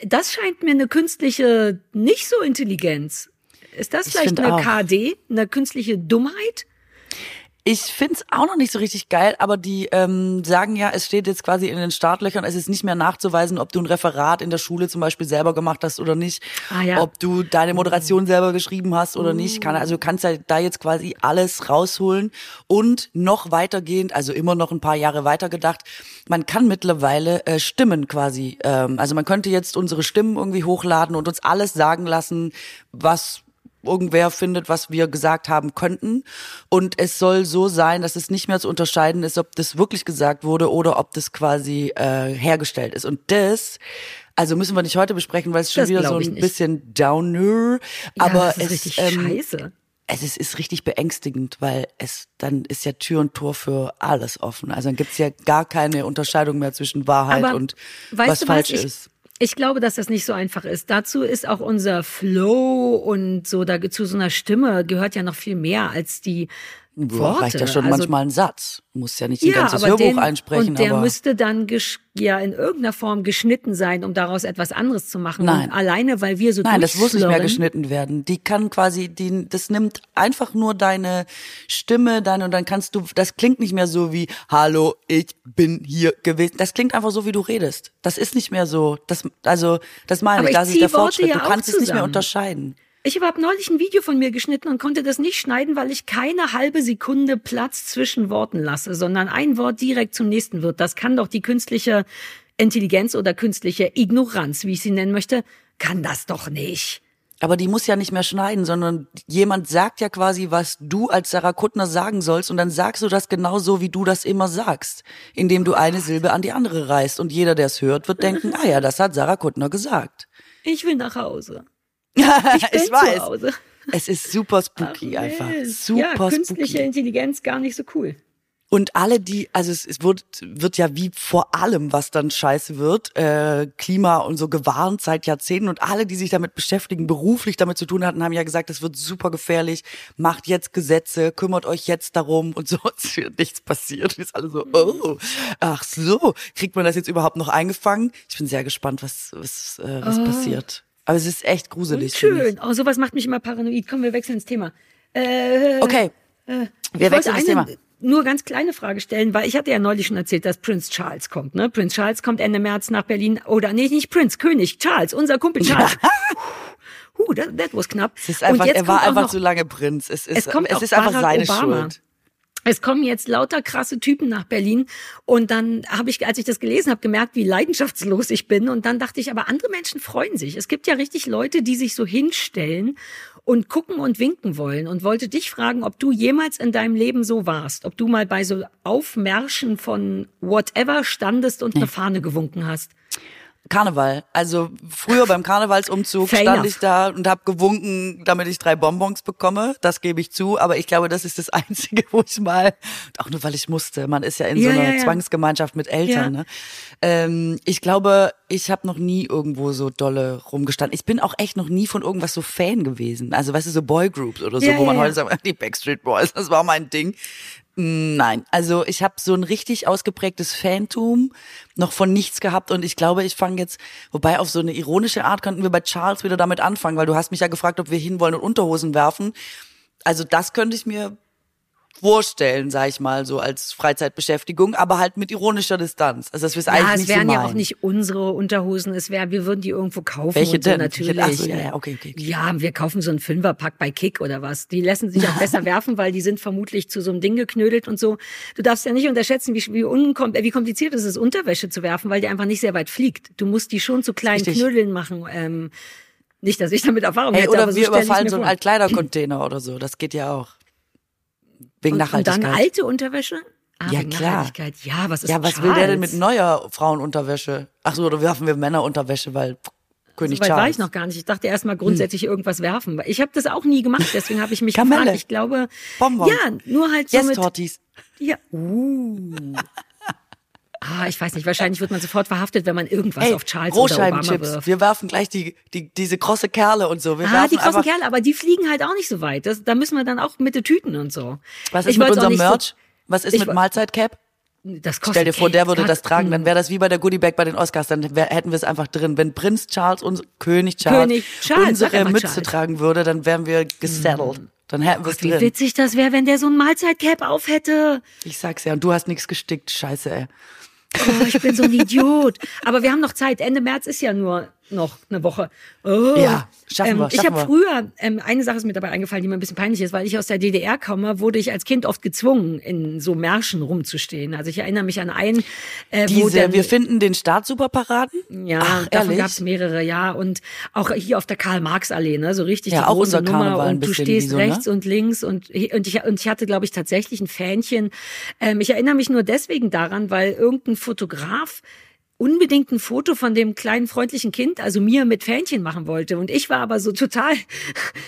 Das scheint mir eine künstliche nicht so Intelligenz. Ist das vielleicht eine auch. KD, eine künstliche Dummheit? Ich find's auch noch nicht so richtig geil, aber die ähm, sagen ja, es steht jetzt quasi in den Startlöchern, es ist nicht mehr nachzuweisen, ob du ein Referat in der Schule zum Beispiel selber gemacht hast oder nicht, ah, ja. ob du deine Moderation selber geschrieben hast oder nicht. Kann, also du kannst ja da jetzt quasi alles rausholen und noch weitergehend, also immer noch ein paar Jahre weiter gedacht, man kann mittlerweile äh, Stimmen quasi, ähm, also man könnte jetzt unsere Stimmen irgendwie hochladen und uns alles sagen lassen, was irgendwer findet, was wir gesagt haben könnten. Und es soll so sein, dass es nicht mehr zu unterscheiden ist, ob das wirklich gesagt wurde oder ob das quasi äh, hergestellt ist. Und das, also müssen wir nicht heute besprechen, weil es schon das wieder so ein bisschen downer. Ja, aber ist es ähm. Es ist, ist richtig beängstigend, weil es dann ist ja Tür und Tor für alles offen. Also dann gibt's ja gar keine Unterscheidung mehr zwischen Wahrheit aber und was falsch was? ist. Ich glaube, dass das nicht so einfach ist. Dazu ist auch unser Flow und so, da zu so einer Stimme gehört ja noch viel mehr als die Worte. Reicht ja schon also, manchmal ein Satz. Muss ja nicht ein ja, ganzes Hörbuch den, einsprechen. Und der aber müsste dann ja in irgendeiner Form geschnitten sein, um daraus etwas anderes zu machen. Nein. Und alleine, weil wir so Nein, das muss nicht mehr geschnitten werden. Die kann quasi, die, das nimmt einfach nur deine Stimme, deine, und dann kannst du, das klingt nicht mehr so wie, hallo, ich bin hier gewesen. Das klingt einfach so, wie du redest. Das ist nicht mehr so, das, also, das meine aber ich, das ist der Fortschritt. Ja du kannst zusammen. es nicht mehr unterscheiden. Ich habe neulich ein Video von mir geschnitten und konnte das nicht schneiden, weil ich keine halbe Sekunde Platz zwischen Worten lasse, sondern ein Wort direkt zum nächsten wird. Das kann doch die künstliche Intelligenz oder künstliche Ignoranz, wie ich sie nennen möchte, kann das doch nicht. Aber die muss ja nicht mehr schneiden, sondern jemand sagt ja quasi, was du als Sarah Kuttner sagen sollst und dann sagst du das genauso, wie du das immer sagst, indem du eine Silbe an die andere reißt und jeder, der es hört, wird denken, ah ja, das hat Sarah Kuttner gesagt. Ich will nach Hause. Ich, ich weiß. Es ist super spooky Ach, einfach. Super ja, künstliche spooky. Intelligenz gar nicht so cool. Und alle, die, also es, es wird, wird ja wie vor allem, was dann scheiße wird, äh, Klima und so gewarnt seit Jahrzehnten. Und alle, die sich damit beschäftigen, beruflich damit zu tun hatten, haben ja gesagt, es wird super gefährlich, macht jetzt Gesetze, kümmert euch jetzt darum und so. Es wird nichts passiert. Ist alle so, oh, ach so, kriegt man das jetzt überhaupt noch eingefangen? Ich bin sehr gespannt, was, was, äh, was oh. passiert. Aber es ist echt gruselig. Und schön. Oh, sowas macht mich immer paranoid. Komm, wir wechseln ins Thema. Äh, okay. Äh, wir wechseln ins Thema. Nur ganz kleine Frage stellen, weil ich hatte ja neulich schon erzählt, dass Prinz Charles kommt. Ne? Prinz Charles kommt Ende März nach Berlin. Oder nee, nicht Prinz, König, Charles, unser Kumpel Charles. Huh, that, that was knapp. Es ist einfach, er war einfach noch, so lange Prinz. Es ist, es, es ist einfach seine Obama. Schuld es kommen jetzt lauter krasse Typen nach Berlin und dann habe ich, als ich das gelesen habe, gemerkt, wie leidenschaftslos ich bin und dann dachte ich, aber andere Menschen freuen sich. Es gibt ja richtig Leute, die sich so hinstellen und gucken und winken wollen und wollte dich fragen, ob du jemals in deinem Leben so warst, ob du mal bei so Aufmärschen von whatever standest und nee. eine Fahne gewunken hast. Karneval. Also früher beim Karnevalsumzug Fair stand enough. ich da und habe gewunken, damit ich drei Bonbons bekomme. Das gebe ich zu. Aber ich glaube, das ist das Einzige, wo ich mal, auch nur weil ich musste. Man ist ja in ja, so einer ja. Zwangsgemeinschaft mit Eltern. Ne? Ähm, ich glaube, ich habe noch nie irgendwo so dolle rumgestanden. Ich bin auch echt noch nie von irgendwas so Fan gewesen. Also weißt du, so Boygroups oder so, wo man heute sagt, die Backstreet Boys, das war mein Ding. Nein, also ich habe so ein richtig ausgeprägtes Fantum noch von nichts gehabt und ich glaube, ich fange jetzt, wobei auf so eine ironische Art könnten wir bei Charles wieder damit anfangen, weil du hast mich ja gefragt, ob wir hinwollen und Unterhosen werfen. Also das könnte ich mir vorstellen, sag ich mal, so als Freizeitbeschäftigung, aber halt mit ironischer Distanz. Also dass wir es ja, eigentlich es nicht wären so ja auch nicht unsere Unterhosen, es wäre, wir würden die irgendwo kaufen Welche und so denn? natürlich. Ach so, ja, ja, okay, okay. Ja, wir kaufen so einen Fünferpack bei Kick oder was. Die lassen sich auch besser werfen, weil die sind vermutlich zu so einem Ding geknödelt und so. Du darfst ja nicht unterschätzen, wie, wie, unkom wie kompliziert es ist, Unterwäsche zu werfen, weil die einfach nicht sehr weit fliegt. Du musst die schon zu kleinen. Knödeln machen. Ähm, nicht, dass ich damit Erfahrung Ey, hätte, oder wir so überfallen so einen Altkleidercontainer oder so. Das geht ja auch. Wegen und, Nachhaltigkeit. Und dann alte Unterwäsche? Ah, Ja, klar. Ja, was ist Ja, was Charles? will der denn mit neuer Frauenunterwäsche? Ach so, oder werfen wir Männerunterwäsche, weil König So weit war Charles. ich noch gar nicht. Ich dachte erst mal grundsätzlich irgendwas werfen. Ich habe das auch nie gemacht, deswegen habe ich mich Kamelle. gefragt. Ich glaube, Bonbons. ja, nur halt so Yes, mit Tortis. ja. Uh. Ah, ich weiß nicht, wahrscheinlich wird man sofort verhaftet, wenn man irgendwas Ey, auf Charles oder Obama wirft. Wir werfen gleich die, die, diese krosse Kerle und so. Wir Ah, die großen einfach, Kerle, aber die fliegen halt auch nicht so weit. Das, da müssen wir dann auch mit den Tüten und so. Was ist Ich mit unserem nicht so- Merch? Was ist mit Mahlzeitcap? Das kostet Stell dir vor, der würde das tragen, dann wäre das wie bei der Goodie Bag bei den Oscars, dann wär, hätten wir es einfach drin. Wenn Prinz Charles, uns König Charles, König Charles, unsere Mütze Charles. tragen würde, dann wären wir gesettelt. Dann hätten wir es Wie drin. witzig das wäre, wenn der so ein Mahlzeitcap auf hätte. Ich sag's ja, und du hast nichts gestickt, scheiße, ey. Oh, ich bin so ein Idiot. Aber wir haben noch Zeit. Ende März ist ja nur noch eine Woche. Oh. Ja, schaffen ähm, wir, Ich habe früher, ähm, eine Sache ist mir dabei eingefallen, die mir ein bisschen peinlich ist, weil ich aus der DDR komme, wurde ich als Kind oft gezwungen, in so Märschen rumzustehen. Also ich erinnere mich an einen, äh, wo Diese, dann, wir finden den Staat super Paraden? ja, Ach, davon gab es mehrere, ja. Und auch hier auf der Karl-Marx-Allee, ne, so richtig Ja, die auch große unser Nummer. Karneval Und du stehst so, ne? rechts und links und, und, ich, und ich hatte, glaube ich, tatsächlich ein Fähnchen. Ähm, ich erinnere mich nur deswegen daran, weil irgendein Fotograf unbedingt ein Foto von dem kleinen freundlichen Kind, also mir mit Fähnchen machen wollte. Und ich war aber so total,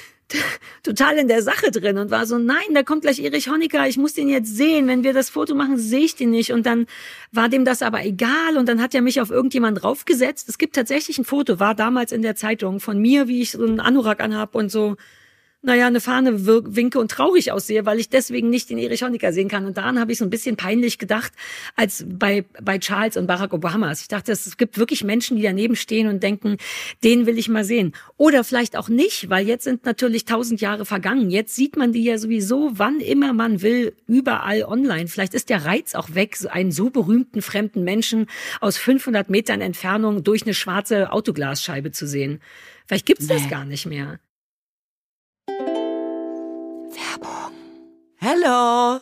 total in der Sache drin und war so, nein, da kommt gleich Erich Honecker, ich muss den jetzt sehen. Wenn wir das Foto machen, sehe ich den nicht. Und dann war dem das aber egal und dann hat er mich auf irgendjemand draufgesetzt. Es gibt tatsächlich ein Foto, war damals in der Zeitung von mir, wie ich so einen Anorak anhab und so naja, eine Fahne winke und traurig aussehe, weil ich deswegen nicht den Erich Honecker sehen kann. Und daran habe ich so ein bisschen peinlich gedacht, als bei, bei Charles und Barack Obama. Ich dachte, es gibt wirklich Menschen, die daneben stehen und denken, den will ich mal sehen. Oder vielleicht auch nicht, weil jetzt sind natürlich tausend Jahre vergangen. Jetzt sieht man die ja sowieso, wann immer man will, überall online. Vielleicht ist der Reiz auch weg, so einen so berühmten fremden Menschen aus 500 Metern Entfernung durch eine schwarze Autoglasscheibe zu sehen. Vielleicht gibt's das Nee. gar nicht mehr. Hello,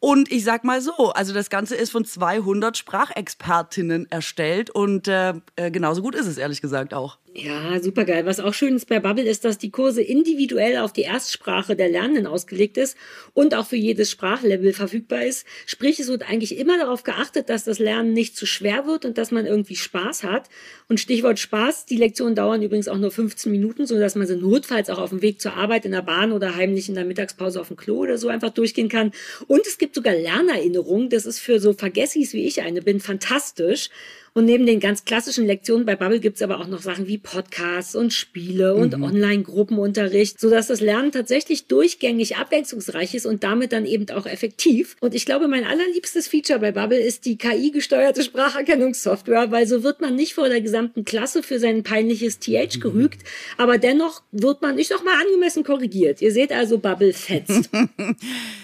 Und ich sag mal so, also das Ganze ist von 200 Sprachexpertinnen erstellt und äh, äh, genauso gut ist es ehrlich gesagt auch. Ja, super geil. Was auch schön ist bei Bubble ist, dass die Kurse individuell auf die Erstsprache der Lernenden ausgelegt ist und auch für jedes Sprachlevel verfügbar ist. Sprich, es wird eigentlich immer darauf geachtet, dass das Lernen nicht zu schwer wird und dass man irgendwie Spaß hat. Und Stichwort Spaß, die Lektionen dauern übrigens auch nur 15 Minuten, so dass man sie notfalls auch auf dem Weg zur Arbeit in der Bahn oder heimlich in der Mittagspause auf dem Klo oder so einfach durchgehen kann. Und es gibt sogar Lernerinnerungen. Das ist für so Vergessis wie ich eine bin fantastisch. Und neben den ganz klassischen Lektionen bei Bubble gibt's aber auch noch Sachen wie Podcasts und Spiele und Online-Gruppenunterricht, sodass das Lernen tatsächlich durchgängig abwechslungsreich ist und damit dann eben auch effektiv. Und ich glaube, mein allerliebstes Feature bei Bubble ist die KI-gesteuerte Spracherkennungssoftware, weil so wird man nicht vor der gesamten Klasse für sein peinliches TH gerügt, aber dennoch wird man, ich sag mal, angemessen korrigiert. Ihr seht also, Bubble fetzt.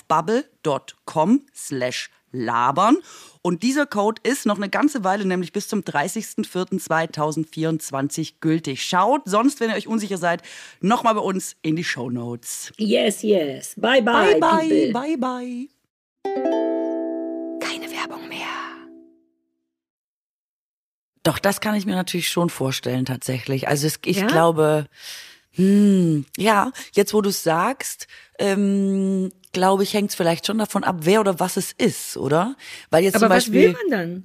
bubble.com slash labern. Und dieser Code ist noch eine ganze Weile, nämlich bis zum 30.04.2024 gültig. Schaut sonst, wenn ihr euch unsicher seid, nochmal bei uns in die Show Notes. Yes, yes. Bye, bye. Bye, bye, people. bye, bye. Keine Werbung mehr. Doch, das kann ich mir natürlich schon vorstellen, tatsächlich. Also es, ich Ja? glaube, hm, ja, jetzt wo du es sagst, ähm, glaube ich, hängt es vielleicht schon davon ab, wer oder was es ist, oder? Weil jetzt Aber zum was Beispiel will man dann?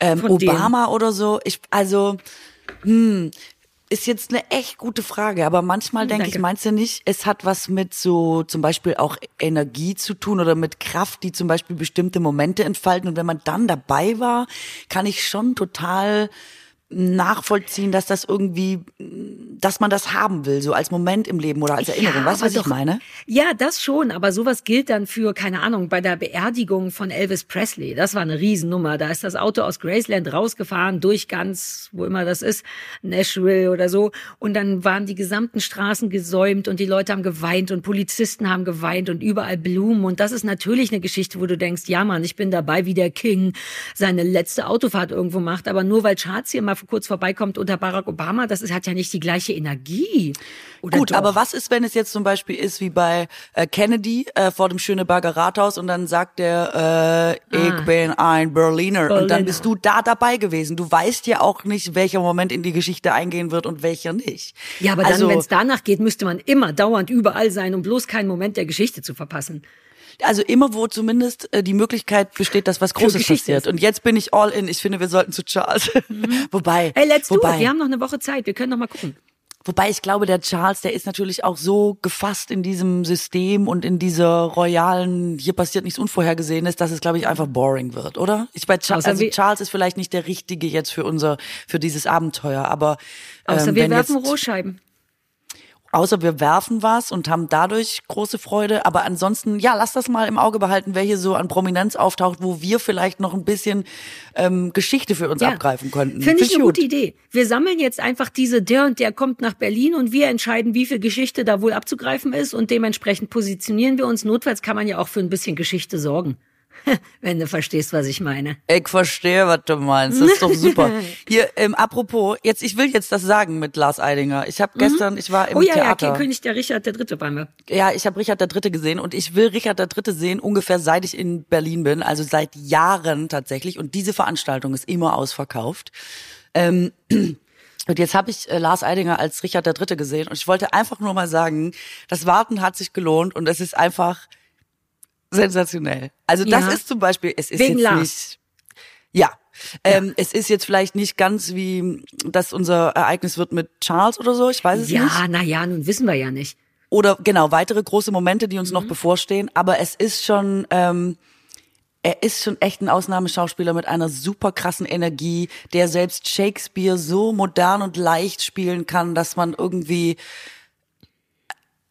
ähm, von dem? Obama oder so, ich, also, hm, ist jetzt eine echt gute Frage, aber manchmal denke ich, meinst du nicht, es hat was mit so zum Beispiel auch Energie zu tun oder mit Kraft, die zum Beispiel bestimmte Momente entfalten und wenn man dann dabei war, kann ich schon total nachvollziehen, dass das irgendwie, dass man das haben will, so als Moment im Leben oder als Erinnerung. weißt du, was ich doch- meine? Ja, das schon, aber sowas gilt dann für, keine Ahnung, bei der Beerdigung von Elvis Presley. Das war eine Riesennummer. Da ist das Auto aus Graceland rausgefahren, durch ganz, wo immer das ist, Nashville oder so. Und dann waren die gesamten Straßen gesäumt und die Leute haben geweint und Polizisten haben geweint und überall Blumen. Und das ist natürlich eine Geschichte, wo du denkst, ja Mann, ich bin dabei, wie der King seine letzte Autofahrt irgendwo macht. Aber nur weil Charles hier mal kurz vorbeikommt unter Barack Obama, das ist, hat ja nicht die gleiche Energie. Oder Gut, doch? aber was ist, wenn es jetzt zum Beispiel ist wie bei äh, Kennedy äh, vor dem Schöneberger Rathaus und dann sagt der, äh, ich Ah. bin ein Berliner. und dann Berliner. bist du da dabei gewesen. Du weißt ja auch nicht, welcher Moment in die Geschichte eingehen wird und welcher nicht. Ja, aber also, dann, wenn es danach geht, müsste man immer dauernd überall sein, um bloß keinen Moment der Geschichte zu verpassen. Also immer, wo zumindest äh, die Möglichkeit besteht, dass was Großes passiert. Mhm. Und jetzt bin ich all in. Ich finde, wir sollten zu Charles. wobei, Hey, let's do wobei, it. Wir haben noch eine Woche Zeit. Wir können noch mal gucken. Wobei ich glaube, der Charles, der ist natürlich auch so gefasst in diesem System und in dieser royalen, hier passiert nichts Unvorhergesehenes, dass es, glaube ich, einfach boring wird, oder? Ich bei Charles, Außer also wir- Charles ist vielleicht nicht der Richtige jetzt für unser, für dieses Abenteuer, aber Außer ähm, wir wenn werfen jetzt, Rohscheiben. Außer wir werfen was und haben dadurch große Freude, aber ansonsten, ja, lass das mal im Auge behalten, wer hier so an Prominenz auftaucht, wo wir vielleicht noch ein bisschen ähm, Geschichte für uns abgreifen könnten. Finde ich Find eine gut. gute Idee. Wir sammeln jetzt einfach diese, der und der kommt nach Berlin und wir entscheiden, wie viel Geschichte da wohl abzugreifen ist und dementsprechend positionieren wir uns. Notfalls kann man ja auch für ein bisschen Geschichte sorgen. Wenn du verstehst, was ich meine. Ich verstehe, was du meinst. Das ist doch super. Hier, ähm, apropos, jetzt, ich will jetzt das sagen mit Lars Eidinger. Ich habe gestern, ich war im oh ja, Theater. ja, König der Richard der Dritte waren wir. Ja, ich habe Richard der Dritte gesehen und ich will Richard der Dritte sehen, ungefähr seit ich in Berlin bin, also seit Jahren tatsächlich. Und diese Veranstaltung ist immer ausverkauft. Ähm, und jetzt habe ich äh, Lars Eidinger als Richard der Dritte gesehen und ich wollte einfach nur mal sagen, das Warten hat sich gelohnt und es ist einfach sensationell. Also das Ja. ist zum Beispiel, es ist Wegen jetzt Lars. nicht, ja. Ähm, Es ist jetzt vielleicht nicht ganz wie, dass unser Ereignis wird mit Charles oder so, ich weiß es nicht Ja, na ja, nun wissen wir ja nicht. oder genau weitere große Momente, die uns Mhm. noch bevorstehen. Aber es ist schon, ähm, er ist schon echt ein Ausnahmeschauspieler mit einer super krassen Energie, der selbst Shakespeare so modern und leicht spielen kann, dass man irgendwie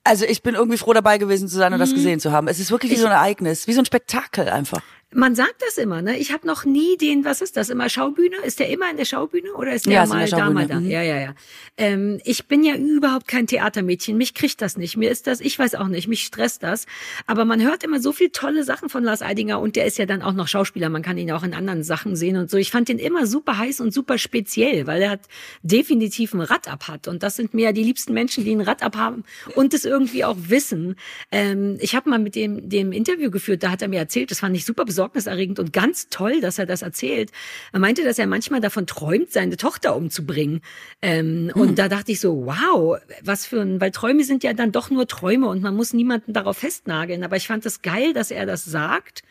also ich bin irgendwie froh dabei gewesen zu sein und das Mhm. gesehen zu haben. Es ist wirklich wie so ein Ereignis, wie so ein Spektakel einfach. Man sagt das immer, ne? Ich habe noch nie den, was ist das, immer Schaubühne? Ist der immer in der Schaubühne oder ist der Ja, ist mal der da, mal da? mhm. Ja, ja, ja. Ähm, ich bin ja überhaupt kein Theatermädchen. Mich kriegt das nicht. Mir ist das, ich weiß auch nicht, mich stresst das. Aber man hört immer so viel tolle Sachen von Lars Eidinger und der ist ja dann auch noch Schauspieler. Man kann ihn auch in anderen Sachen sehen und so. Ich fand den immer super heiß und super speziell, weil er hat definitiv ein Rad ab hat. Und das sind mir ja die liebsten Menschen, die ein Rad abhaben und es irgendwie auch wissen. Ähm, ich habe mal mit dem, dem Interview geführt, da hat er mir erzählt, das fand ich super besorgniserregend und ganz toll, dass er das erzählt. Er meinte, dass er manchmal davon träumt, seine Tochter umzubringen. Ähm, Und da dachte ich so, wow, was für ein, weil Träume sind ja dann doch nur Träume und man muss niemanden darauf festnageln. Aber ich fand es geil, dass er das sagt.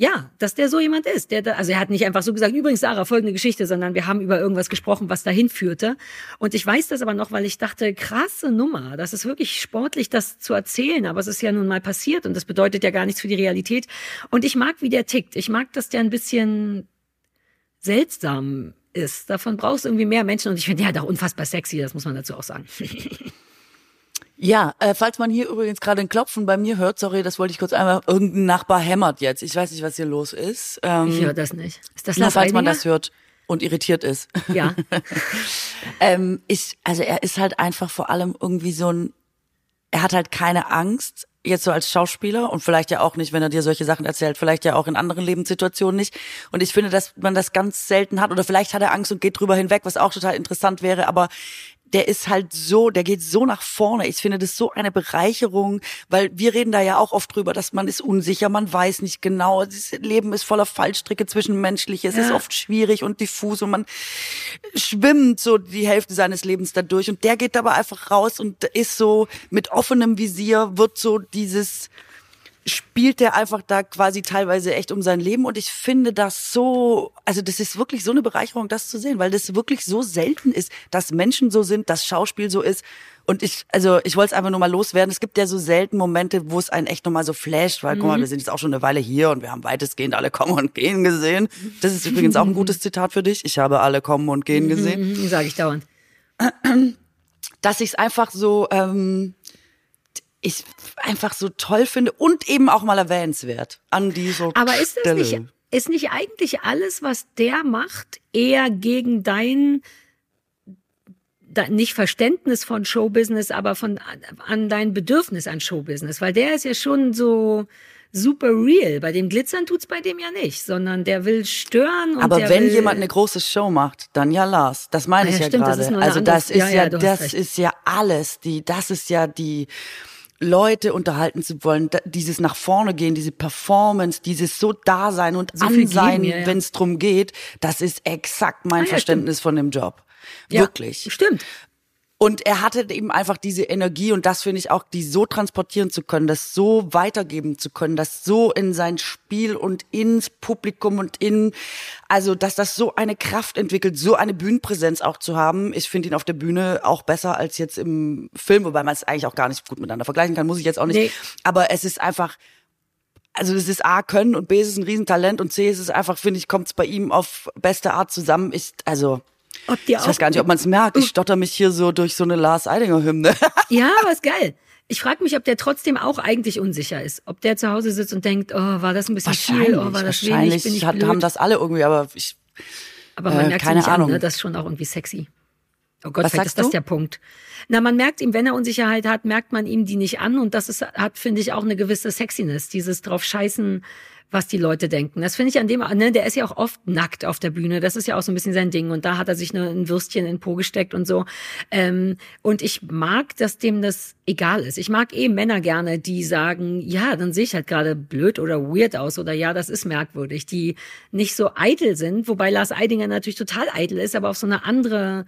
Ja, dass der so jemand ist. Der da, also er hat nicht einfach so gesagt, übrigens Sarah, folgende Geschichte, sondern wir haben über irgendwas gesprochen, was dahin führte. Und ich weiß das aber noch, weil ich dachte, krasse Nummer. Das ist wirklich sportlich, das zu erzählen, aber es ist ja nun mal passiert und das bedeutet ja gar nichts für die Realität. Und ich mag, wie der tickt. Ich mag, dass der ein bisschen seltsam ist. Davon brauchst du irgendwie mehr Menschen und ich finde, hat auch unfassbar sexy, das muss man dazu auch sagen. Ja, äh, falls man hier übrigens gerade ein Klopfen bei mir hört, sorry, das wollte ich kurz einmal, irgendein Nachbar hämmert jetzt. Ich weiß nicht, was hier los ist. Ähm, ich höre das nicht. Ist das na, falls man das hört und irritiert ist. Ja. ähm, ich, also er ist halt einfach vor allem irgendwie so ein, er hat halt keine Angst, jetzt so als Schauspieler und vielleicht ja auch nicht, wenn er dir solche Sachen erzählt, vielleicht ja auch in anderen Lebenssituationen nicht. Und ich finde, dass man das ganz selten hat oder vielleicht hat er Angst und geht drüber hinweg, was auch total interessant wäre, aber der ist halt so, der geht so nach vorne. Ich finde das so eine Bereicherung, weil wir reden da ja auch oft drüber, dass man ist unsicher, man weiß nicht genau. Das Leben ist voller Fallstricke zwischenmenschlich. Es ja. ist oft schwierig und diffus und man schwimmt so die Hälfte seines Lebens dadurch. Und der geht aber einfach raus und ist so mit offenem Visier, wird so dieses spielt der einfach da quasi teilweise echt um sein Leben und ich finde das so, also das ist wirklich so eine Bereicherung, das zu sehen, weil das wirklich so selten ist, dass Menschen so sind, dass Schauspiel so ist. Und ich, also ich wollte es einfach nur mal loswerden. Es gibt ja so selten Momente, wo es einen echt nochmal so flasht, weil mhm. guck mal, mhm. wir sind jetzt auch schon eine Weile hier und wir haben weitestgehend alle kommen und gehen gesehen. Das ist übrigens auch ein gutes Zitat für dich. Ich habe alle kommen und gehen gesehen. Mhm, Sage ich dauernd. Dass ich es einfach so, ähm, ich einfach so toll finde und eben auch mal erwähnenswert an dieser Aber ist das nicht, ist nicht eigentlich alles, was der macht, eher gegen dein nicht Verständnis von Showbusiness, aber von an dein Bedürfnis an Showbusiness, weil der ist ja schon so super real. Bei dem Glitzern tut's bei dem ja nicht, sondern der will stören. Und Aber wenn jemand eine große Show macht, dann ja Lars. Das meine ah, ich ja, ja gerade. Also das ist ja, ja, das ist ja alles. Die, das ist ja die Leute unterhalten zu wollen, dieses nach vorne gehen, diese Performance, dieses so da sein und so an sein, ja. wenn es drum geht, das ist exakt mein ah, ja, Verständnis stimmt. von dem Job. Wirklich. Stimmt. Und er hatte eben einfach diese Energie und das finde ich auch, die so transportieren zu können, das so weitergeben zu können, das so in sein Spiel und ins Publikum und in, also, dass das so eine Kraft entwickelt, so eine Bühnenpräsenz auch zu haben. Ich finde ihn auf der Bühne auch besser als jetzt im Film, wobei man es eigentlich auch gar nicht gut miteinander vergleichen kann, muss ich jetzt auch nicht. Nee. Aber es ist einfach, also das ist A können und B ist es ein Riesentalent und C ist es einfach, finde ich, kommt es bei ihm auf beste Art zusammen. Ich, also, ob ich weiß gar nicht, ob man es merkt. Ich stotter mich hier so durch so eine Lars Eidinger Hymne. ja, aber ist geil. Ich frage mich, ob der trotzdem auch eigentlich unsicher ist. Ob der zu Hause sitzt und denkt, oh, war das ein bisschen viel, oh, war das wenig, bin ich blöd. haben das alle irgendwie, aber ich Aber man äh, merkt keine Ahnung. An, ne? das ist schon auch irgendwie sexy. Oh Gott, Was vielleicht ist das du? der Punkt. Na, man merkt ihm, wenn er Unsicherheit hat, merkt man ihm die nicht an und das ist, hat, finde ich, auch eine gewisse Sexiness, dieses drauf scheißen, was die Leute denken. Das finde ich an dem, ne, der ist ja auch oft nackt auf der Bühne. Das ist ja auch so ein bisschen sein Ding. Und da hat er sich ne, ein Würstchen in den Po gesteckt und so. Ähm, und ich mag, dass dem das egal ist. Ich mag eh Männer gerne, die sagen, ja, dann sehe ich halt gerade blöd oder weird aus oder ja, das ist merkwürdig, die nicht so eitel sind, wobei Lars Eidinger natürlich total eitel ist, aber auf so eine andere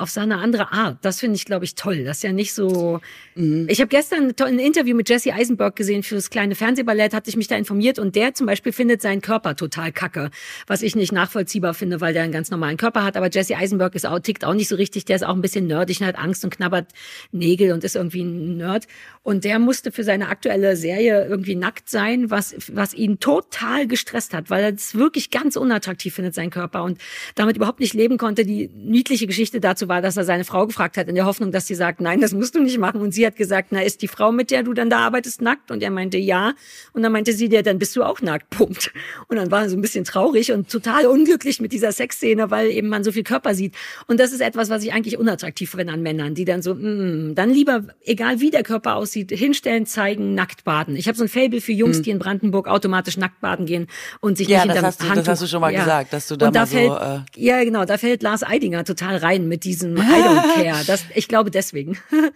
auf seine andere Art. Das finde ich, glaube ich, toll. Das ist ja nicht so. Mhm. Ich habe gestern ein Interview mit Jesse Eisenberg gesehen für das kleine Fernsehballett, hatte ich mich da informiert und der zum Beispiel findet seinen Körper total kacke, was ich nicht nachvollziehbar finde, weil der einen ganz normalen Körper hat. Aber Jesse Eisenberg ist auch, tickt auch nicht so richtig. Der ist auch ein bisschen nerdig und hat Angst und knabbert Nägel und ist irgendwie ein Nerd. Und der musste für seine aktuelle Serie irgendwie nackt sein, was, was ihn total gestresst hat, weil er es wirklich ganz unattraktiv findet, seinen Körper und damit überhaupt nicht leben konnte. Die niedliche Geschichte dazu war, dass er seine Frau gefragt hat, in der Hoffnung, dass sie sagt, nein, das musst du nicht machen. Und sie hat gesagt, na, ist die Frau, mit der du dann da arbeitest, nackt? Und er meinte, ja. Und dann meinte sie, ja, dann bist du auch nackt, Punkt. Und dann war er so ein bisschen traurig und total unglücklich mit dieser Sexszene, weil eben man so viel Körper sieht. Und das ist etwas, was ich eigentlich unattraktiv finde an Männern, die dann so, mm, dann lieber, egal wie der Körper aussieht, hinstellen, zeigen, nackt baden. Ich habe so ein Fable für Jungs, mhm. die in Brandenburg automatisch nackt baden gehen und sich ja, nicht hinterm Handtuch... das hast du schon mal ja. gesagt, dass du da, und da mal fällt, so... Äh ja, genau, da fällt Lars Eidinger total rein mit diesem diesem I don't care. Das, ich glaube deswegen.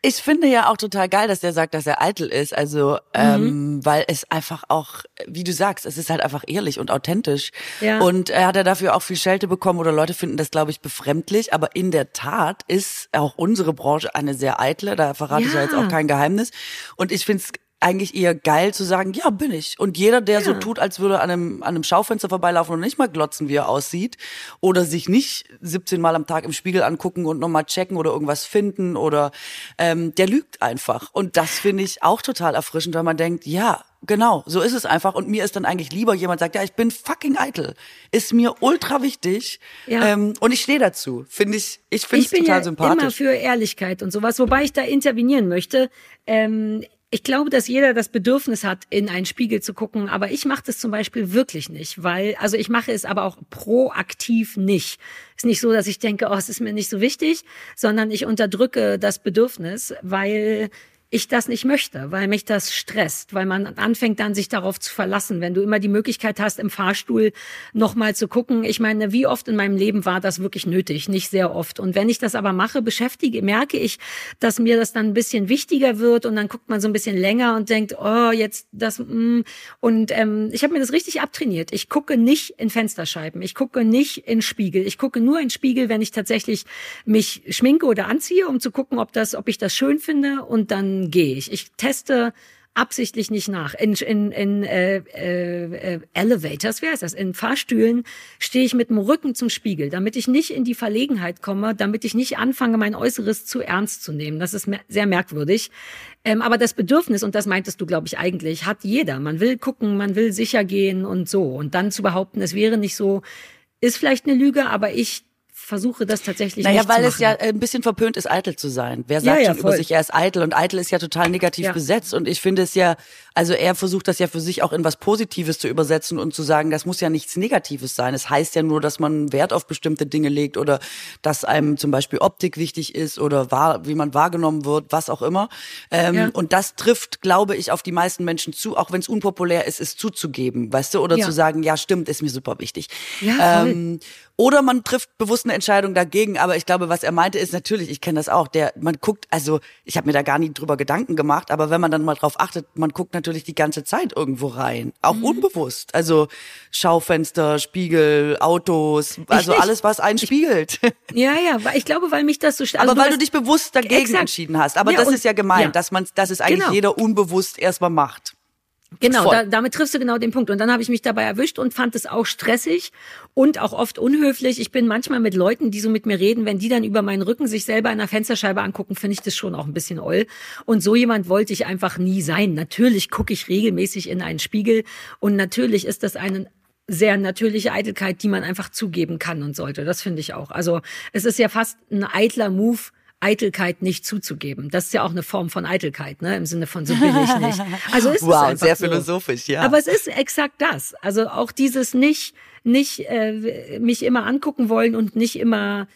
Ich finde ja auch total geil, dass der sagt, dass er eitel ist. Also, ähm, mhm. ähm, weil es einfach auch, wie du sagst, es ist halt einfach ehrlich und authentisch. Ja. Und er hat ja dafür auch viel Schelte bekommen oder Leute finden das, glaube ich, befremdlich. Aber in der Tat ist auch unsere Branche eine sehr eitle. Da verrate ja. ich ja jetzt auch kein Geheimnis. Und ich finde es eigentlich eher geil zu sagen, ja, bin ich. Und jeder, der ja. so tut, als würde an einem, an einem Schaufenster vorbeilaufen und nicht mal glotzen, wie er aussieht, oder sich nicht 17 Mal am Tag im Spiegel angucken und nochmal checken oder irgendwas finden oder ähm, der lügt einfach. Und das finde ich auch total erfrischend, weil man denkt, ja, genau, so ist es einfach. Und mir ist dann eigentlich lieber, jemand sagt, ja, ich bin fucking eitel. Ist mir ultra wichtig. Ja. Ähm, und ich stehe dazu. Finde ich, ich finde es total ja sympathisch. Immer für Ehrlichkeit und sowas, wobei ich da intervenieren möchte. Ähm, ich glaube, dass jeder das Bedürfnis hat, in einen Spiegel zu gucken, aber ich mache das zum Beispiel wirklich nicht, weil, also ich mache es aber auch proaktiv nicht. Ist nicht so, dass ich denke, oh, es ist mir nicht so wichtig, sondern ich unterdrücke das Bedürfnis, weil ich das nicht möchte, weil mich das stresst, weil man anfängt dann sich darauf zu verlassen, wenn du immer die Möglichkeit hast, im Fahrstuhl nochmal zu gucken. Ich meine, wie oft in meinem Leben war das wirklich nötig? Nicht sehr oft. Und wenn ich das aber mache, beschäftige, merke ich, dass mir das dann ein bisschen wichtiger wird und dann guckt man so ein bisschen länger und denkt, oh, jetzt das, mm. und ähm, ich habe mir das richtig abtrainiert. Ich gucke nicht in Fensterscheiben, ich gucke nicht in Spiegel, ich gucke nur in Spiegel, wenn ich tatsächlich mich schminke oder anziehe, um zu gucken, ob das, ob ich das schön finde und dann gehe ich. Ich teste absichtlich nicht nach. In, in, in äh, äh, Elevators, wie heißt das? In Fahrstühlen stehe ich mit dem Rücken zum Spiegel, damit ich nicht in die Verlegenheit komme, damit ich nicht anfange, mein Äußeres zu ernst zu nehmen. Das ist sehr merkwürdig. Ähm, aber das Bedürfnis, und das meintest du, glaube ich, eigentlich, hat jeder. Man will gucken, man will sicher gehen und so. Und dann zu behaupten, es wäre nicht so, ist vielleicht eine Lüge, aber ich versuche das tatsächlich naja, nicht weil es ja ein bisschen verpönt ist, eitel zu sein. Wer sagt ja, ja, schon voll. über sich, er ist eitel und eitel ist ja total negativ ja. besetzt und ich finde es ja, also er versucht das ja für sich auch in was Positives zu übersetzen und zu sagen, das muss ja nichts Negatives sein. Es heißt ja nur, dass man Wert auf bestimmte Dinge legt oder dass einem zum Beispiel Optik wichtig ist oder wahr, wie man wahrgenommen wird, was auch immer. Ähm, ja. Und das trifft, glaube ich, auf die meisten Menschen zu, auch wenn es unpopulär ist, es zuzugeben, weißt du, oder zu sagen, ja, stimmt, ist mir super wichtig. Ja, voll. Ähm, oder man trifft bewusst eine Entscheidung dagegen. Aber ich glaube, was er meinte, ist natürlich, ich kenne das auch, der, man guckt, also ich habe mir da gar nie drüber Gedanken gemacht, aber wenn man dann mal drauf achtet, man guckt natürlich die ganze Zeit irgendwo rein. Auch mhm. unbewusst. Also Schaufenster, Spiegel, Autos, also alles, was einen spiegelt. Ja, ja, ich glaube, weil mich das so also Aber weil du dich bewusst dagegen exakt. entschieden hast. Aber ja, das ist ja gemeint, ja. dass man, dass es eigentlich genau. jeder unbewusst erstmal macht. Genau, da, damit triffst du genau den Punkt. Und dann habe ich mich dabei erwischt und fand es auch stressig und auch oft unhöflich. Ich bin manchmal mit Leuten, die so mit mir reden, wenn die dann über meinen Rücken sich selber in der Fensterscheibe angucken, finde ich das schon auch ein bisschen oll. Und so jemand wollte ich einfach nie sein. Natürlich gucke ich regelmäßig in einen Spiegel und natürlich ist das eine sehr natürliche Eitelkeit, die man einfach zugeben kann und sollte. Das finde ich auch. Also es ist ja fast ein eitler Move, Eitelkeit nicht zuzugeben. Das ist ja auch eine Form von Eitelkeit, ne? Im Sinne von so bin ich nicht. Also ist wow, es sehr so. philosophisch, ja. Aber es ist exakt das. Also auch dieses nicht, nicht äh, mich immer angucken wollen und nicht immer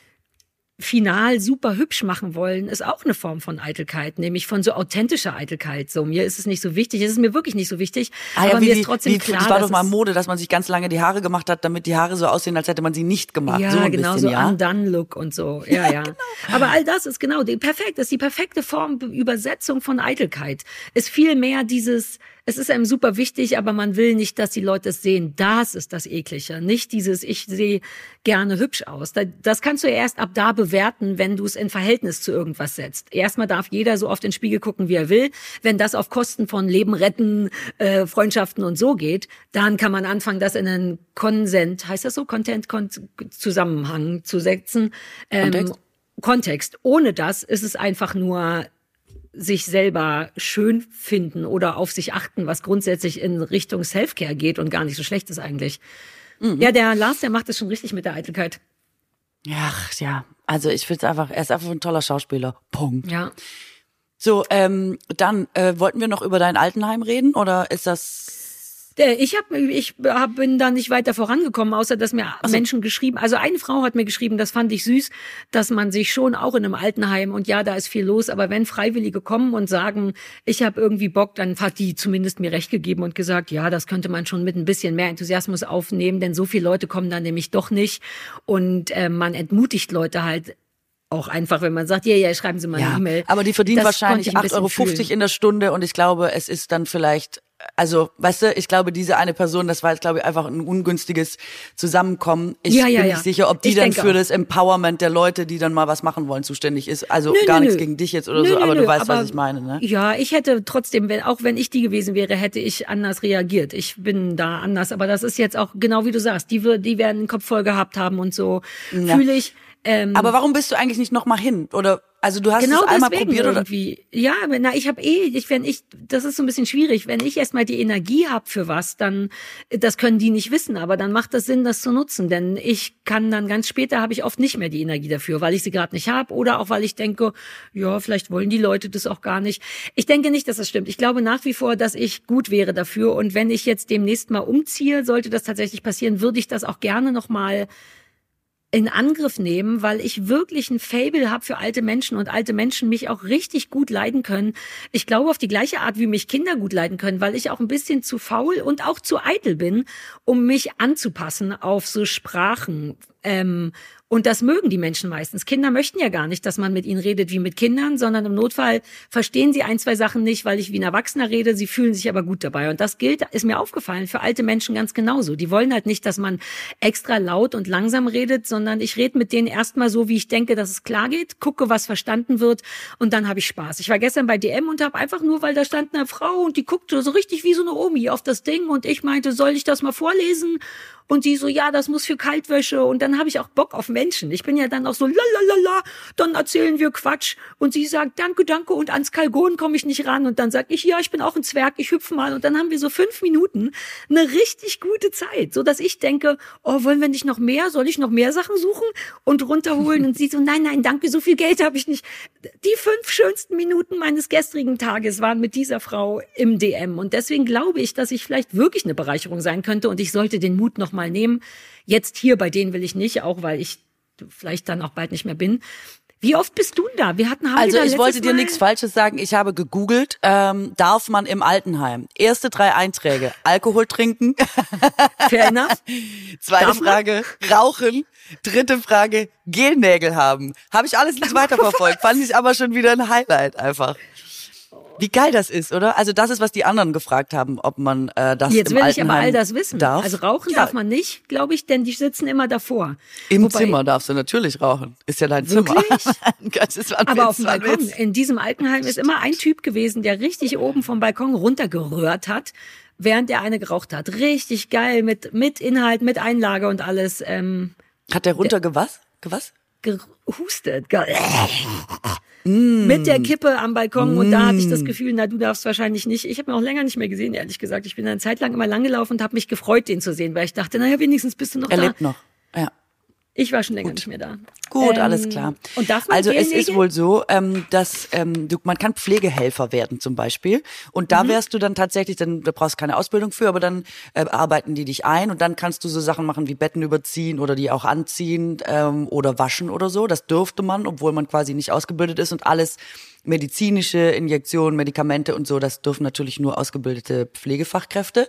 final super hübsch machen wollen, ist auch eine Form von Eitelkeit, nämlich von so authentischer Eitelkeit. So, mir ist es nicht so wichtig, es ist mir wirklich nicht so wichtig, ah, ja, aber mir ist trotzdem wie, klar, das war doch mal Mode, dass man sich ganz lange die Haare gemacht hat, damit die Haare so aussehen, als hätte man sie nicht gemacht. Ja, so ein genau, bisschen, so ja? Undone-Look und so. Ja, ja. genau. Aber all das ist genau die perfekt, das ist die perfekte Form Übersetzung von Eitelkeit. Ist viel mehr dieses es ist einem super wichtig, aber man will nicht, dass die Leute es sehen. Das ist das Eklige. Nicht dieses, ich sehe gerne hübsch aus. Das kannst du ja erst ab da bewerten, wenn du es in Verhältnis zu irgendwas setzt. Erstmal darf jeder so oft in den Spiegel gucken, wie er will. Wenn das auf Kosten von Leben retten, äh, Freundschaften und so geht, dann kann man anfangen, das in einen Konsent, heißt das so, Content, Kon Zusammenhang zu setzen. Ähm, Kontext. Kontext. Ohne das ist es einfach nur sich selber schön finden oder auf sich achten, was grundsätzlich in Richtung Selfcare geht und gar nicht so schlecht ist eigentlich. Mhm. Ja, der Lars, der macht es schon richtig mit der Eitelkeit. Ja, ja. Also ich finde es einfach, er ist einfach ein toller Schauspieler. Punkt. Ja. So, ähm, dann äh, wollten wir noch über dein Altenheim reden oder ist das ich hab, ich hab, bin da nicht weiter vorangekommen, außer dass mir also, Menschen geschrieben, also eine Frau hat mir geschrieben, das fand ich süß, dass man sich schon auch in einem Altenheim und ja, da ist viel los, aber wenn Freiwillige kommen und sagen, ich habe irgendwie Bock, dann hat die zumindest mir recht gegeben und gesagt, ja, das könnte man schon mit ein bisschen mehr Enthusiasmus aufnehmen, denn so viele Leute kommen dann nämlich doch nicht. Und äh, man entmutigt Leute halt auch einfach, wenn man sagt, ja, ja, schreiben Sie mal ja, eine E-Mail. Aber die verdienen wahrscheinlich 8,50 Euro in der Stunde und ich glaube, es ist dann vielleicht also, weißt du, ich glaube, diese eine Person, das war jetzt, glaube ich, einfach ein ungünstiges Zusammenkommen. Ich Ja, ja, bin ja. nicht sicher, ob die Ich dann für auch. das Empowerment der Leute, die dann mal was machen wollen, zuständig ist. Also Nö, gar nö, nichts nö. gegen dich jetzt oder so, aber du weißt, aber- was ich meine, ne? Ja, ich hätte trotzdem, wenn, auch wenn ich die gewesen wäre, hätte ich anders reagiert. Ich bin da anders, aber das ist jetzt auch genau wie du sagst. Die, die werden einen Kopf voll gehabt haben und so fühle ich. Ähm, Aber warum bist du eigentlich nicht noch mal hin? Oder also du hast genau es einmal probiert oder irgendwie. Ja, na, ich habe eh, ich, wenn ich, das ist so ein bisschen schwierig. Wenn ich erstmal die Energie habe für was, dann, das können die nicht wissen, aber dann macht das Sinn, das zu nutzen. Denn ich kann dann ganz später habe ich oft nicht mehr die Energie dafür, weil ich sie gerade nicht habe oder auch weil ich denke, ja, vielleicht wollen die Leute das auch gar nicht. Ich denke nicht, dass das stimmt. Ich glaube nach wie vor, dass ich gut wäre dafür. Und wenn ich jetzt demnächst mal umziehe, sollte das tatsächlich passieren, würde ich das auch gerne noch mal in Angriff nehmen, weil ich wirklich ein Fable habe für alte Menschen und alte Menschen mich auch richtig gut leiden können. Ich glaube auf die gleiche Art, wie mich Kinder gut leiden können, weil ich auch ein bisschen zu faul und auch zu eitel bin, um mich anzupassen auf so Sprachen. Ähm, und das mögen die Menschen meistens. Kinder möchten ja gar nicht, dass man mit ihnen redet wie mit Kindern, sondern im Notfall verstehen sie ein, zwei Sachen nicht, weil ich wie ein Erwachsener rede. Sie fühlen sich aber gut dabei. Und das gilt, ist mir aufgefallen, für alte Menschen ganz genauso. Die wollen halt nicht, dass man extra laut und langsam redet, sondern ich rede mit denen erstmal so, wie ich denke, dass es klar geht, gucke, was verstanden wird und dann habe ich Spaß. Ich war gestern bei DM und habe einfach nur, weil da stand eine Frau und die guckte so richtig wie so eine Omi auf das Ding und ich meinte, soll ich das mal vorlesen? Und die so, ja, das muss für Kaltwäsche. Und dann habe ich auch Bock auf Menschen. Ich bin ja dann auch so, lalalala, dann erzählen wir Quatsch. Und sie sagt, danke, danke. Und ans Kalgon komme ich nicht ran. Und dann sag ich, ja, ich bin auch ein Zwerg, ich hüpfe mal. Und dann haben wir so fünf Minuten eine richtig gute Zeit. So dass ich denke, oh, wollen wir nicht noch mehr? Soll ich noch mehr Sachen suchen und runterholen? Und sie so, nein, nein, danke, so viel Geld habe ich nicht. Die fünf schönsten Minuten meines gestrigen Tages waren mit dieser Frau im DM. Und deswegen glaube ich, dass ich vielleicht wirklich eine Bereicherung sein könnte. Und ich sollte den Mut noch mal nehmen. Jetzt hier bei denen will ich nicht, auch weil ich vielleicht dann auch bald nicht mehr bin. Wie oft bist du da? Wir hatten haben Also ich wollte dir nichts Falsches sagen. Ich habe gegoogelt, ähm, darf man im Altenheim erste drei Einträge Alkohol trinken, Fair enough. zweite Darf man? Frage rauchen, dritte Frage Gelnägel haben. Habe ich alles nicht weiterverfolgt, fand ich aber schon wieder ein Highlight einfach. Wie geil das ist, oder? Also das ist, was die anderen gefragt haben, ob man äh, das Jetzt im will ich aber Altenheim all das wissen. darf. Also rauchen Ja, darf man nicht, glaube ich, denn die sitzen immer davor. Im Wobei- Zimmer darfst du natürlich rauchen. Ist ja dein Wirklich? Zimmer. Aber auf dem Balkon, Witz. in diesem Altenheim ist immer ein Typ gewesen, der richtig oben vom Balkon runtergerührt hat, während er eine geraucht hat. Richtig geil, mit, mit Inhalt, mit Einlage und alles. Ähm, Hat der runter gewas? Gewas? gehustet. Mm. Mit der Kippe am Balkon und da hatte ich das Gefühl, na du darfst wahrscheinlich nicht. Ich habe ihn auch länger nicht mehr gesehen, ehrlich gesagt. Ich bin eine Zeit lang immer lang gelaufen und habe mich gefreut, den zu sehen, weil ich dachte, naja, wenigstens bist du noch Er da. lebt noch. Ja. Ich war schon länger nicht mehr da. Gut, Ähm, alles klar. Und darf man also es ist wohl so, ähm, dass ähm, du, man kann Pflegehelfer werden zum Beispiel. Und Mhm. da wärst du dann tatsächlich, dann da brauchst keine Ausbildung für, aber dann äh, arbeiten die dich ein und dann kannst du so Sachen machen wie Betten überziehen oder die auch anziehen ähm, oder waschen oder so. Das dürfte man, obwohl man quasi nicht ausgebildet ist und alles medizinische Injektionen, Medikamente und so, das dürfen natürlich nur ausgebildete Pflegefachkräfte.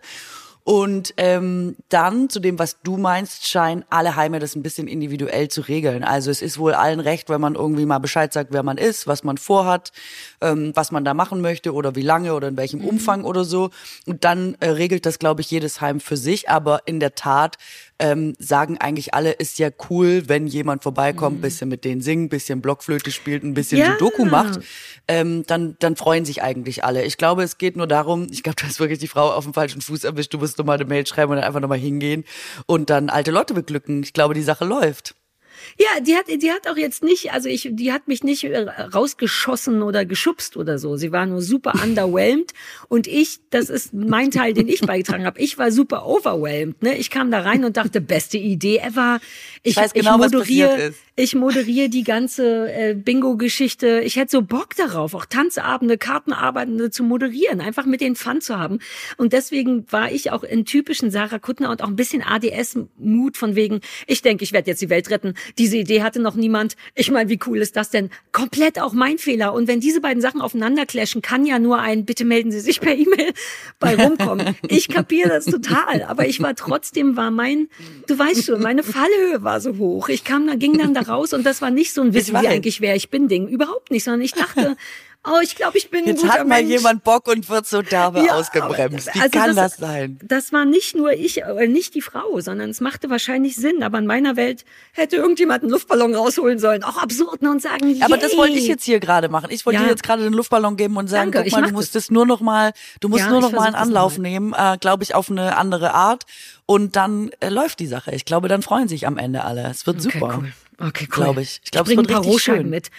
Und ähm, dann zu dem, was du meinst, scheinen alle Heime das ein bisschen individuell zu regeln. Also es ist wohl allen recht, wenn man irgendwie mal Bescheid sagt, wer man ist, was man vorhat, ähm, was man da machen möchte oder wie lange oder in welchem Umfang oder so. Und dann äh, regelt das, glaube ich, jedes Heim für sich. Aber in der Tat ähm, sagen eigentlich alle, ist ja cool, wenn jemand vorbeikommt, bisschen mit denen singt, bisschen Blockflöte spielt, ein bisschen Ja. Sudoku macht, ähm, dann, dann freuen sich eigentlich alle. Ich glaube, es geht nur darum, ich glaube, du hast wirklich die Frau auf dem falschen Fuß erwischt, du musst nur mal eine Mail schreiben und dann einfach nochmal hingehen und dann alte Leute beglücken. Ich glaube, die Sache läuft. Ja, die hat, die hat auch jetzt nicht, also ich, die hat mich nicht äh, rausgeschossen oder geschubst oder so. Sie war nur super underwhelmed und ich, das ist mein Teil, den ich beigetragen habe. Ich war super overwhelmed. Ne? Ich kam da rein und dachte, beste Idee ever. Ich, weiß genau, was moderiere, ich moderiere die ganze äh, Bingo-Geschichte. Ich hätte so Bock darauf, auch Tanzabende, Kartenabende zu moderieren, einfach mit den Fun zu haben. Und deswegen war ich auch in typischen Sarah Kuttner und auch ein bisschen ADS-Mut von wegen, ich denke, ich werde jetzt die Welt retten. Diese Idee hatte noch niemand. Ich meine, wie cool ist das denn? Komplett auch mein Fehler. Und wenn diese beiden Sachen aufeinander clashen, kann ja nur ein, bitte melden Sie sich per E-Mail bei rumkommen. Ich kapiere das total. Aber ich war trotzdem, war mein, du weißt schon, meine Fallhöhe war so hoch. Ich kam da, ging dann da raus und das war nicht so ein Wissen, wie eigentlich wer ich bin Ding. Überhaupt nicht, sondern ich dachte, oh, ich glaube, ich bin Jetzt ein hat mal Mensch. jemand Bock und wird so derbe Ja, ausgebremst. Wie also kann das, das- sein? Das war nicht nur ich, äh, nicht die Frau, sondern es machte wahrscheinlich Sinn. Aber in meiner Welt hätte irgendjemand einen Luftballon rausholen sollen. Auch absurd ne, und sagen, Aber das yay. wollte ich jetzt hier gerade machen. Ich wollte Ja. dir jetzt gerade den Luftballon geben und sagen, Danke, guck mal, du musst das. es nur noch mal, du musst Ja, nur noch mal einen Anlauf mal. nehmen, äh, glaube ich, auf eine andere Art und dann äh, läuft die Sache. Ich glaube, dann freuen sich am Ende alle. Es wird Okay, super. cool. Okay, cool. Glaube ich. Ich glaube, es wird richtig schön. mit.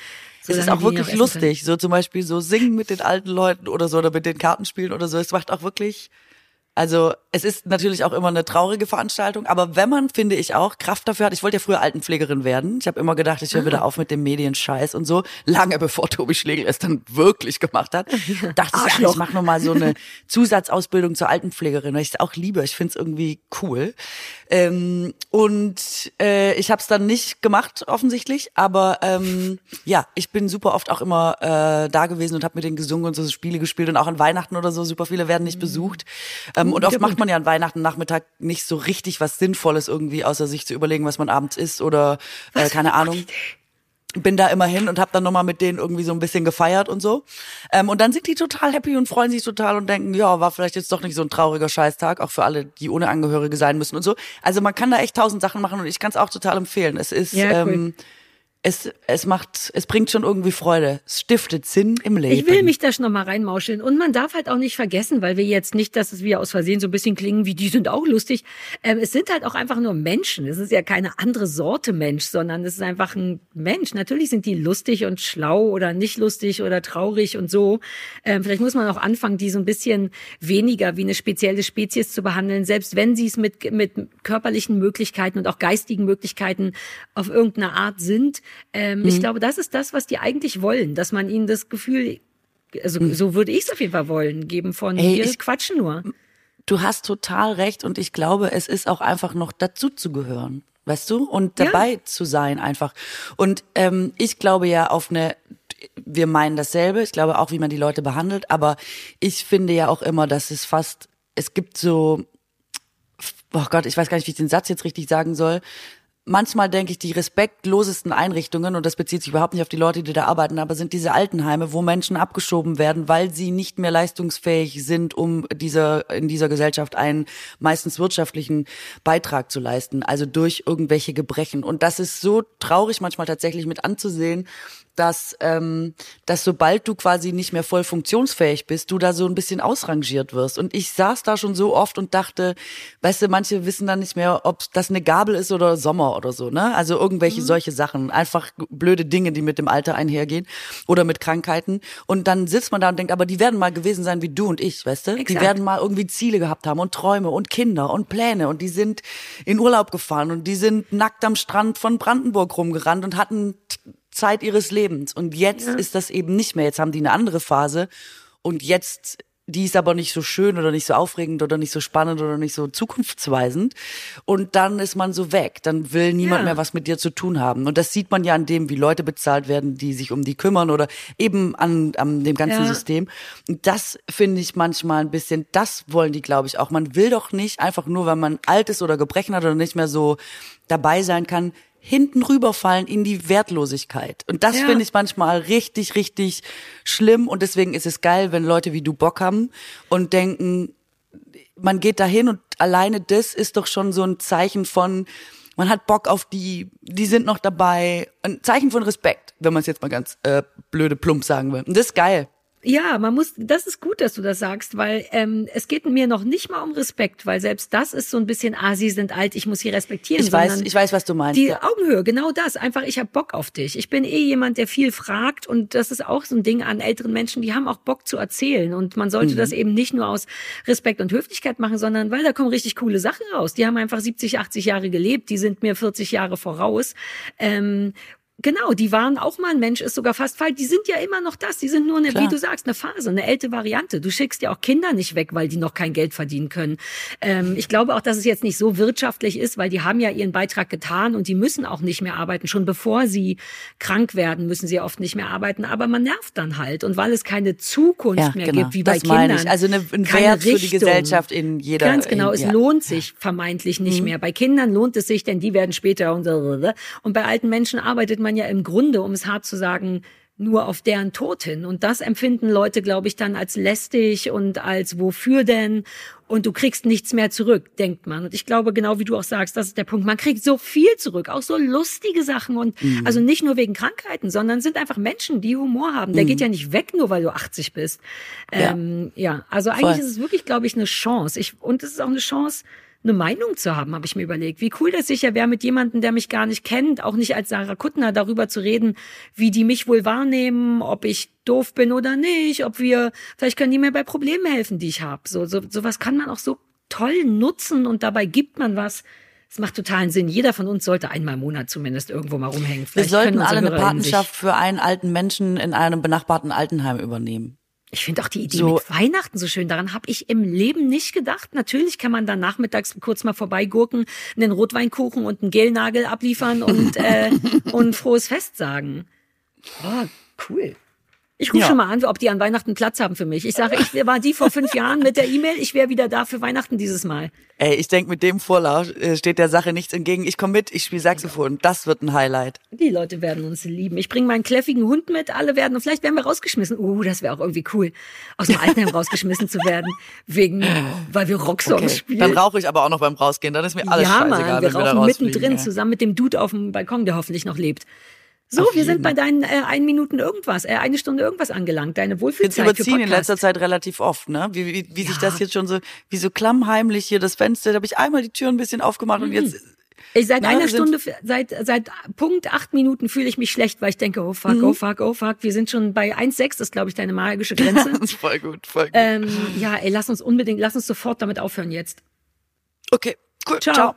Es ist auch wirklich essen lustig, so zum Beispiel so singen mit den alten Leuten oder so oder mit den Kartenspielen oder so. Es macht auch wirklich, also es ist natürlich auch immer eine traurige Veranstaltung, aber wenn man, finde ich auch, Kraft dafür hat, ich wollte ja früher Altenpflegerin werden. Ich habe immer gedacht, ich höre Ah. wieder auf mit dem Medienscheiß und so, lange bevor Tobi Schlegel es dann wirklich gemacht hat. Dachte ich, ja, ich mache nochmal so eine Zusatzausbildung zur Altenpflegerin, weil ich es auch liebe. Ich finde es irgendwie cool. Ähm, und äh, ich habe es dann nicht gemacht, offensichtlich, aber ähm, ja, ich bin super oft auch immer äh, da gewesen und habe mit denen gesungen und so Spiele gespielt und auch an Weihnachten oder so, super viele werden nicht besucht. Ähm, und oft macht man ja an Weihnachten Nachmittag nicht so richtig was Sinnvolles irgendwie, außer sich zu überlegen, was man abends isst oder äh, keine Ahnung bin da immer hin und habe dann nochmal mit denen irgendwie so ein bisschen gefeiert und so. Ähm, und dann sind die total happy und freuen sich total und denken, ja, war vielleicht jetzt doch nicht so ein trauriger Scheißtag, auch für alle, die ohne Angehörige sein müssen und so. Also man kann da echt tausend Sachen machen und ich kann es auch total empfehlen. Es ist, Ja, cool. ähm, es, es macht, es bringt schon irgendwie Freude. Es stiftet Sinn im Leben. Ich will mich da schon noch mal reinmauscheln. Und man darf halt auch nicht vergessen, weil wir jetzt nicht, dass es wieder aus Versehen so ein bisschen klingen, wie die sind auch lustig. Ähm, es sind halt auch einfach nur Menschen. Es ist ja keine andere Sorte Mensch, sondern es ist einfach ein Mensch. Natürlich sind die lustig und schlau oder nicht lustig oder traurig und so. Ähm, vielleicht muss man auch anfangen, die so ein bisschen weniger wie eine spezielle Spezies zu behandeln, selbst wenn sie es mit, mit körperlichen Möglichkeiten und auch geistigen Möglichkeiten auf irgendeine Art sind. Ähm, Mhm. Ich glaube, das ist das, was die eigentlich wollen, dass man ihnen das Gefühl also so würde ich es auf jeden Fall wollen, geben von Ey, wir ich- quatschen nur. Du hast total recht und ich glaube, es ist auch einfach noch dazu zu gehören, weißt du, und Ja. dabei zu sein einfach. Und ähm, ich glaube ja auf eine, wir meinen dasselbe, ich glaube auch, wie man die Leute behandelt, aber ich finde ja auch immer, dass es fast, es gibt so, oh Gott, ich weiß gar nicht, wie ich den Satz jetzt richtig sagen soll. Manchmal denke ich, die respektlosesten Einrichtungen, und das bezieht sich überhaupt nicht auf die Leute, die da arbeiten, aber sind diese Altenheime, wo Menschen abgeschoben werden, weil sie nicht mehr leistungsfähig sind, um dieser, in dieser Gesellschaft einen meistens wirtschaftlichen Beitrag zu leisten, also durch irgendwelche Gebrechen. Und das ist so traurig manchmal tatsächlich mit anzusehen, dass, ähm, dass sobald du quasi nicht mehr voll funktionsfähig bist, du da so ein bisschen ausrangiert wirst. Und ich saß da schon so oft und dachte, weißt du, manche wissen dann nicht mehr, ob das eine Gabel ist oder Sommer oder so, ne? Also irgendwelche solche Sachen, einfach blöde Dinge, die mit dem Alter einhergehen oder mit Krankheiten. Und dann sitzt man da und denkt, aber die werden mal gewesen sein wie du und ich, weißt du? Die Exakt. werden mal irgendwie Ziele gehabt haben und Träume und Kinder und Pläne und die sind in Urlaub gefahren und die sind nackt am Strand von Brandenburg rumgerannt und hatten Zeit ihres Lebens. Und jetzt ist das eben nicht mehr. Jetzt haben die eine andere Phase und jetzt, die ist aber nicht so schön oder nicht so aufregend oder nicht so spannend oder nicht so zukunftsweisend. Und dann ist man so weg. Dann will niemand Ja. mehr was mit dir zu tun haben. Und das sieht man ja an dem, wie Leute bezahlt werden, die sich um die kümmern oder eben an, an dem ganzen Ja. System. Und das finde ich manchmal ein bisschen, das wollen die, glaube ich, auch. Man will doch nicht einfach nur, weil man alt ist oder Gebrechen hat oder nicht mehr so dabei sein kann, hinten rüberfallen in die Wertlosigkeit. Und das Ja. finde ich manchmal richtig, richtig schlimm. Und deswegen ist es geil, wenn Leute wie du Bock haben und denken, man geht dahin und alleine das ist doch schon so ein Zeichen von, man hat Bock auf die, die sind noch dabei. Ein Zeichen von Respekt, wenn man es jetzt mal ganz äh, blöde plump sagen will. Und das ist geil. Ja, man muss, das ist gut, dass du das sagst, weil ähm, es geht mir noch nicht mal um Respekt, weil selbst das ist so ein bisschen, ah, sie sind alt, ich muss sie respektieren. Ich weiß, ich weiß, was du meinst. Die ja. Augenhöhe, genau das. Einfach, ich habe Bock auf dich. Ich bin eh jemand, der viel fragt und das ist auch so ein Ding an älteren Menschen, die haben auch Bock zu erzählen und man sollte Mhm. das eben nicht nur aus Respekt und Höflichkeit machen, sondern weil da kommen richtig coole Sachen raus. Die haben einfach 70, 80 Jahre gelebt, die sind mir 40 Jahre voraus. Ähm, Genau, die waren auch mal ein Mensch, ist sogar fast falsch. Die sind ja immer noch das. Die sind nur eine, Klar. wie du sagst, eine Phase, eine ältere Variante. Du schickst ja auch Kinder nicht weg, weil die noch kein Geld verdienen können. Ähm, ich glaube auch, dass es jetzt nicht so wirtschaftlich ist, weil die haben ja ihren Beitrag getan und die müssen auch nicht mehr arbeiten. Schon bevor sie krank werden, müssen sie oft nicht mehr arbeiten. Aber man nervt dann halt. Und weil es keine Zukunft Ja, mehr genau. gibt, wie bei Das Kindern. meine ich. Also eine- ein keine Wert für die Richtung. Gesellschaft in jeder- Ganz genau. in- Es ja. Mhm. lohnt sich vermeintlich nicht mehr. Bei Kindern lohnt es sich, denn die werden später und. Und bei alten Menschen arbeitet man ja im Grunde, um es hart zu sagen, nur auf deren Tod hin. Und das empfinden Leute, glaube ich, dann als lästig und als wofür denn? Und du kriegst nichts mehr zurück, denkt man. Und ich glaube, genau wie du auch sagst, das ist der Punkt. Man kriegt so viel zurück, auch so lustige Sachen und mhm. also nicht nur wegen Krankheiten, sondern sind einfach Menschen, die Humor haben. Der mhm. geht ja nicht weg, nur weil du 80 bist. Ja, ähm, ja also eigentlich Voll. ist es wirklich, glaube ich, eine Chance. Ich, und es ist auch eine Chance, eine Meinung zu haben, habe ich mir überlegt. Wie cool das sicher wäre, mit jemandem, der mich gar nicht kennt, auch nicht als Sarah Kuttner, darüber zu reden, wie die mich wohl wahrnehmen, ob ich doof bin oder nicht, ob wir, vielleicht können die mir bei Problemen helfen, die ich habe. So, so, sowas kann man auch so toll nutzen und dabei gibt man was. Es macht totalen Sinn. Jeder von uns sollte einmal im Monat zumindest irgendwo mal rumhängen. Vielleicht wir sollten alle eine Patenschaft für einen alten Menschen in einem benachbarten Altenheim übernehmen. Ich finde auch die Idee so. mit Weihnachten so schön. Daran habe ich im Leben nicht gedacht. Natürlich kann man dann nachmittags kurz mal vorbeigurken, einen Rotweinkuchen und einen Gelnagel abliefern und, äh, und frohes Fest sagen. Oh, cool. Ich rufe ja. schon mal an, ob die an Weihnachten Platz haben für mich. Ich sage, ich war die vor fünf Jahren mit der E-Mail, ich wäre wieder da für Weihnachten dieses Mal. Ey, ich denk mit dem Vorlauf äh, steht der Sache nichts entgegen. Ich komme mit, ich spiele Saxophon. Das wird ein Highlight. Die Leute werden uns lieben. Ich bringe meinen kläffigen Hund mit, alle werden, und vielleicht werden wir rausgeschmissen. Uh, das wäre auch irgendwie cool, aus dem Altenheim rausgeschmissen zu werden, wegen, weil wir Rocksongs okay. spielen. Dann rauche ich aber auch noch beim Rausgehen, dann ist mir alles ja, scheißegal. Mann, wir rauchen wir mittendrin ja. zusammen mit dem Dude auf dem Balkon, der hoffentlich noch lebt. So, Auf wir sind bei deinen äh, ein Minuten irgendwas, äh, eine Stunde irgendwas angelangt. Deine Wohlfühlzeit Jetzt überziehen in letzter Zeit relativ oft, ne? Wie, wie, wie ja. sich das jetzt schon so, wie so klammheimlich hier das Fenster, da habe ich einmal die Tür ein bisschen aufgemacht mhm. und jetzt ich seit na, einer Stunde, seit seit Punkt acht Minuten fühle ich mich schlecht, weil ich denke, oh fuck, mhm. oh fuck, oh fuck. Wir sind schon bei 1,6, das ist, glaube ich, deine magische Grenze. voll gut, voll gut. Ähm, ja, ey, lass uns unbedingt, lass uns sofort damit aufhören jetzt. Okay, cool. Ciao. Ciao.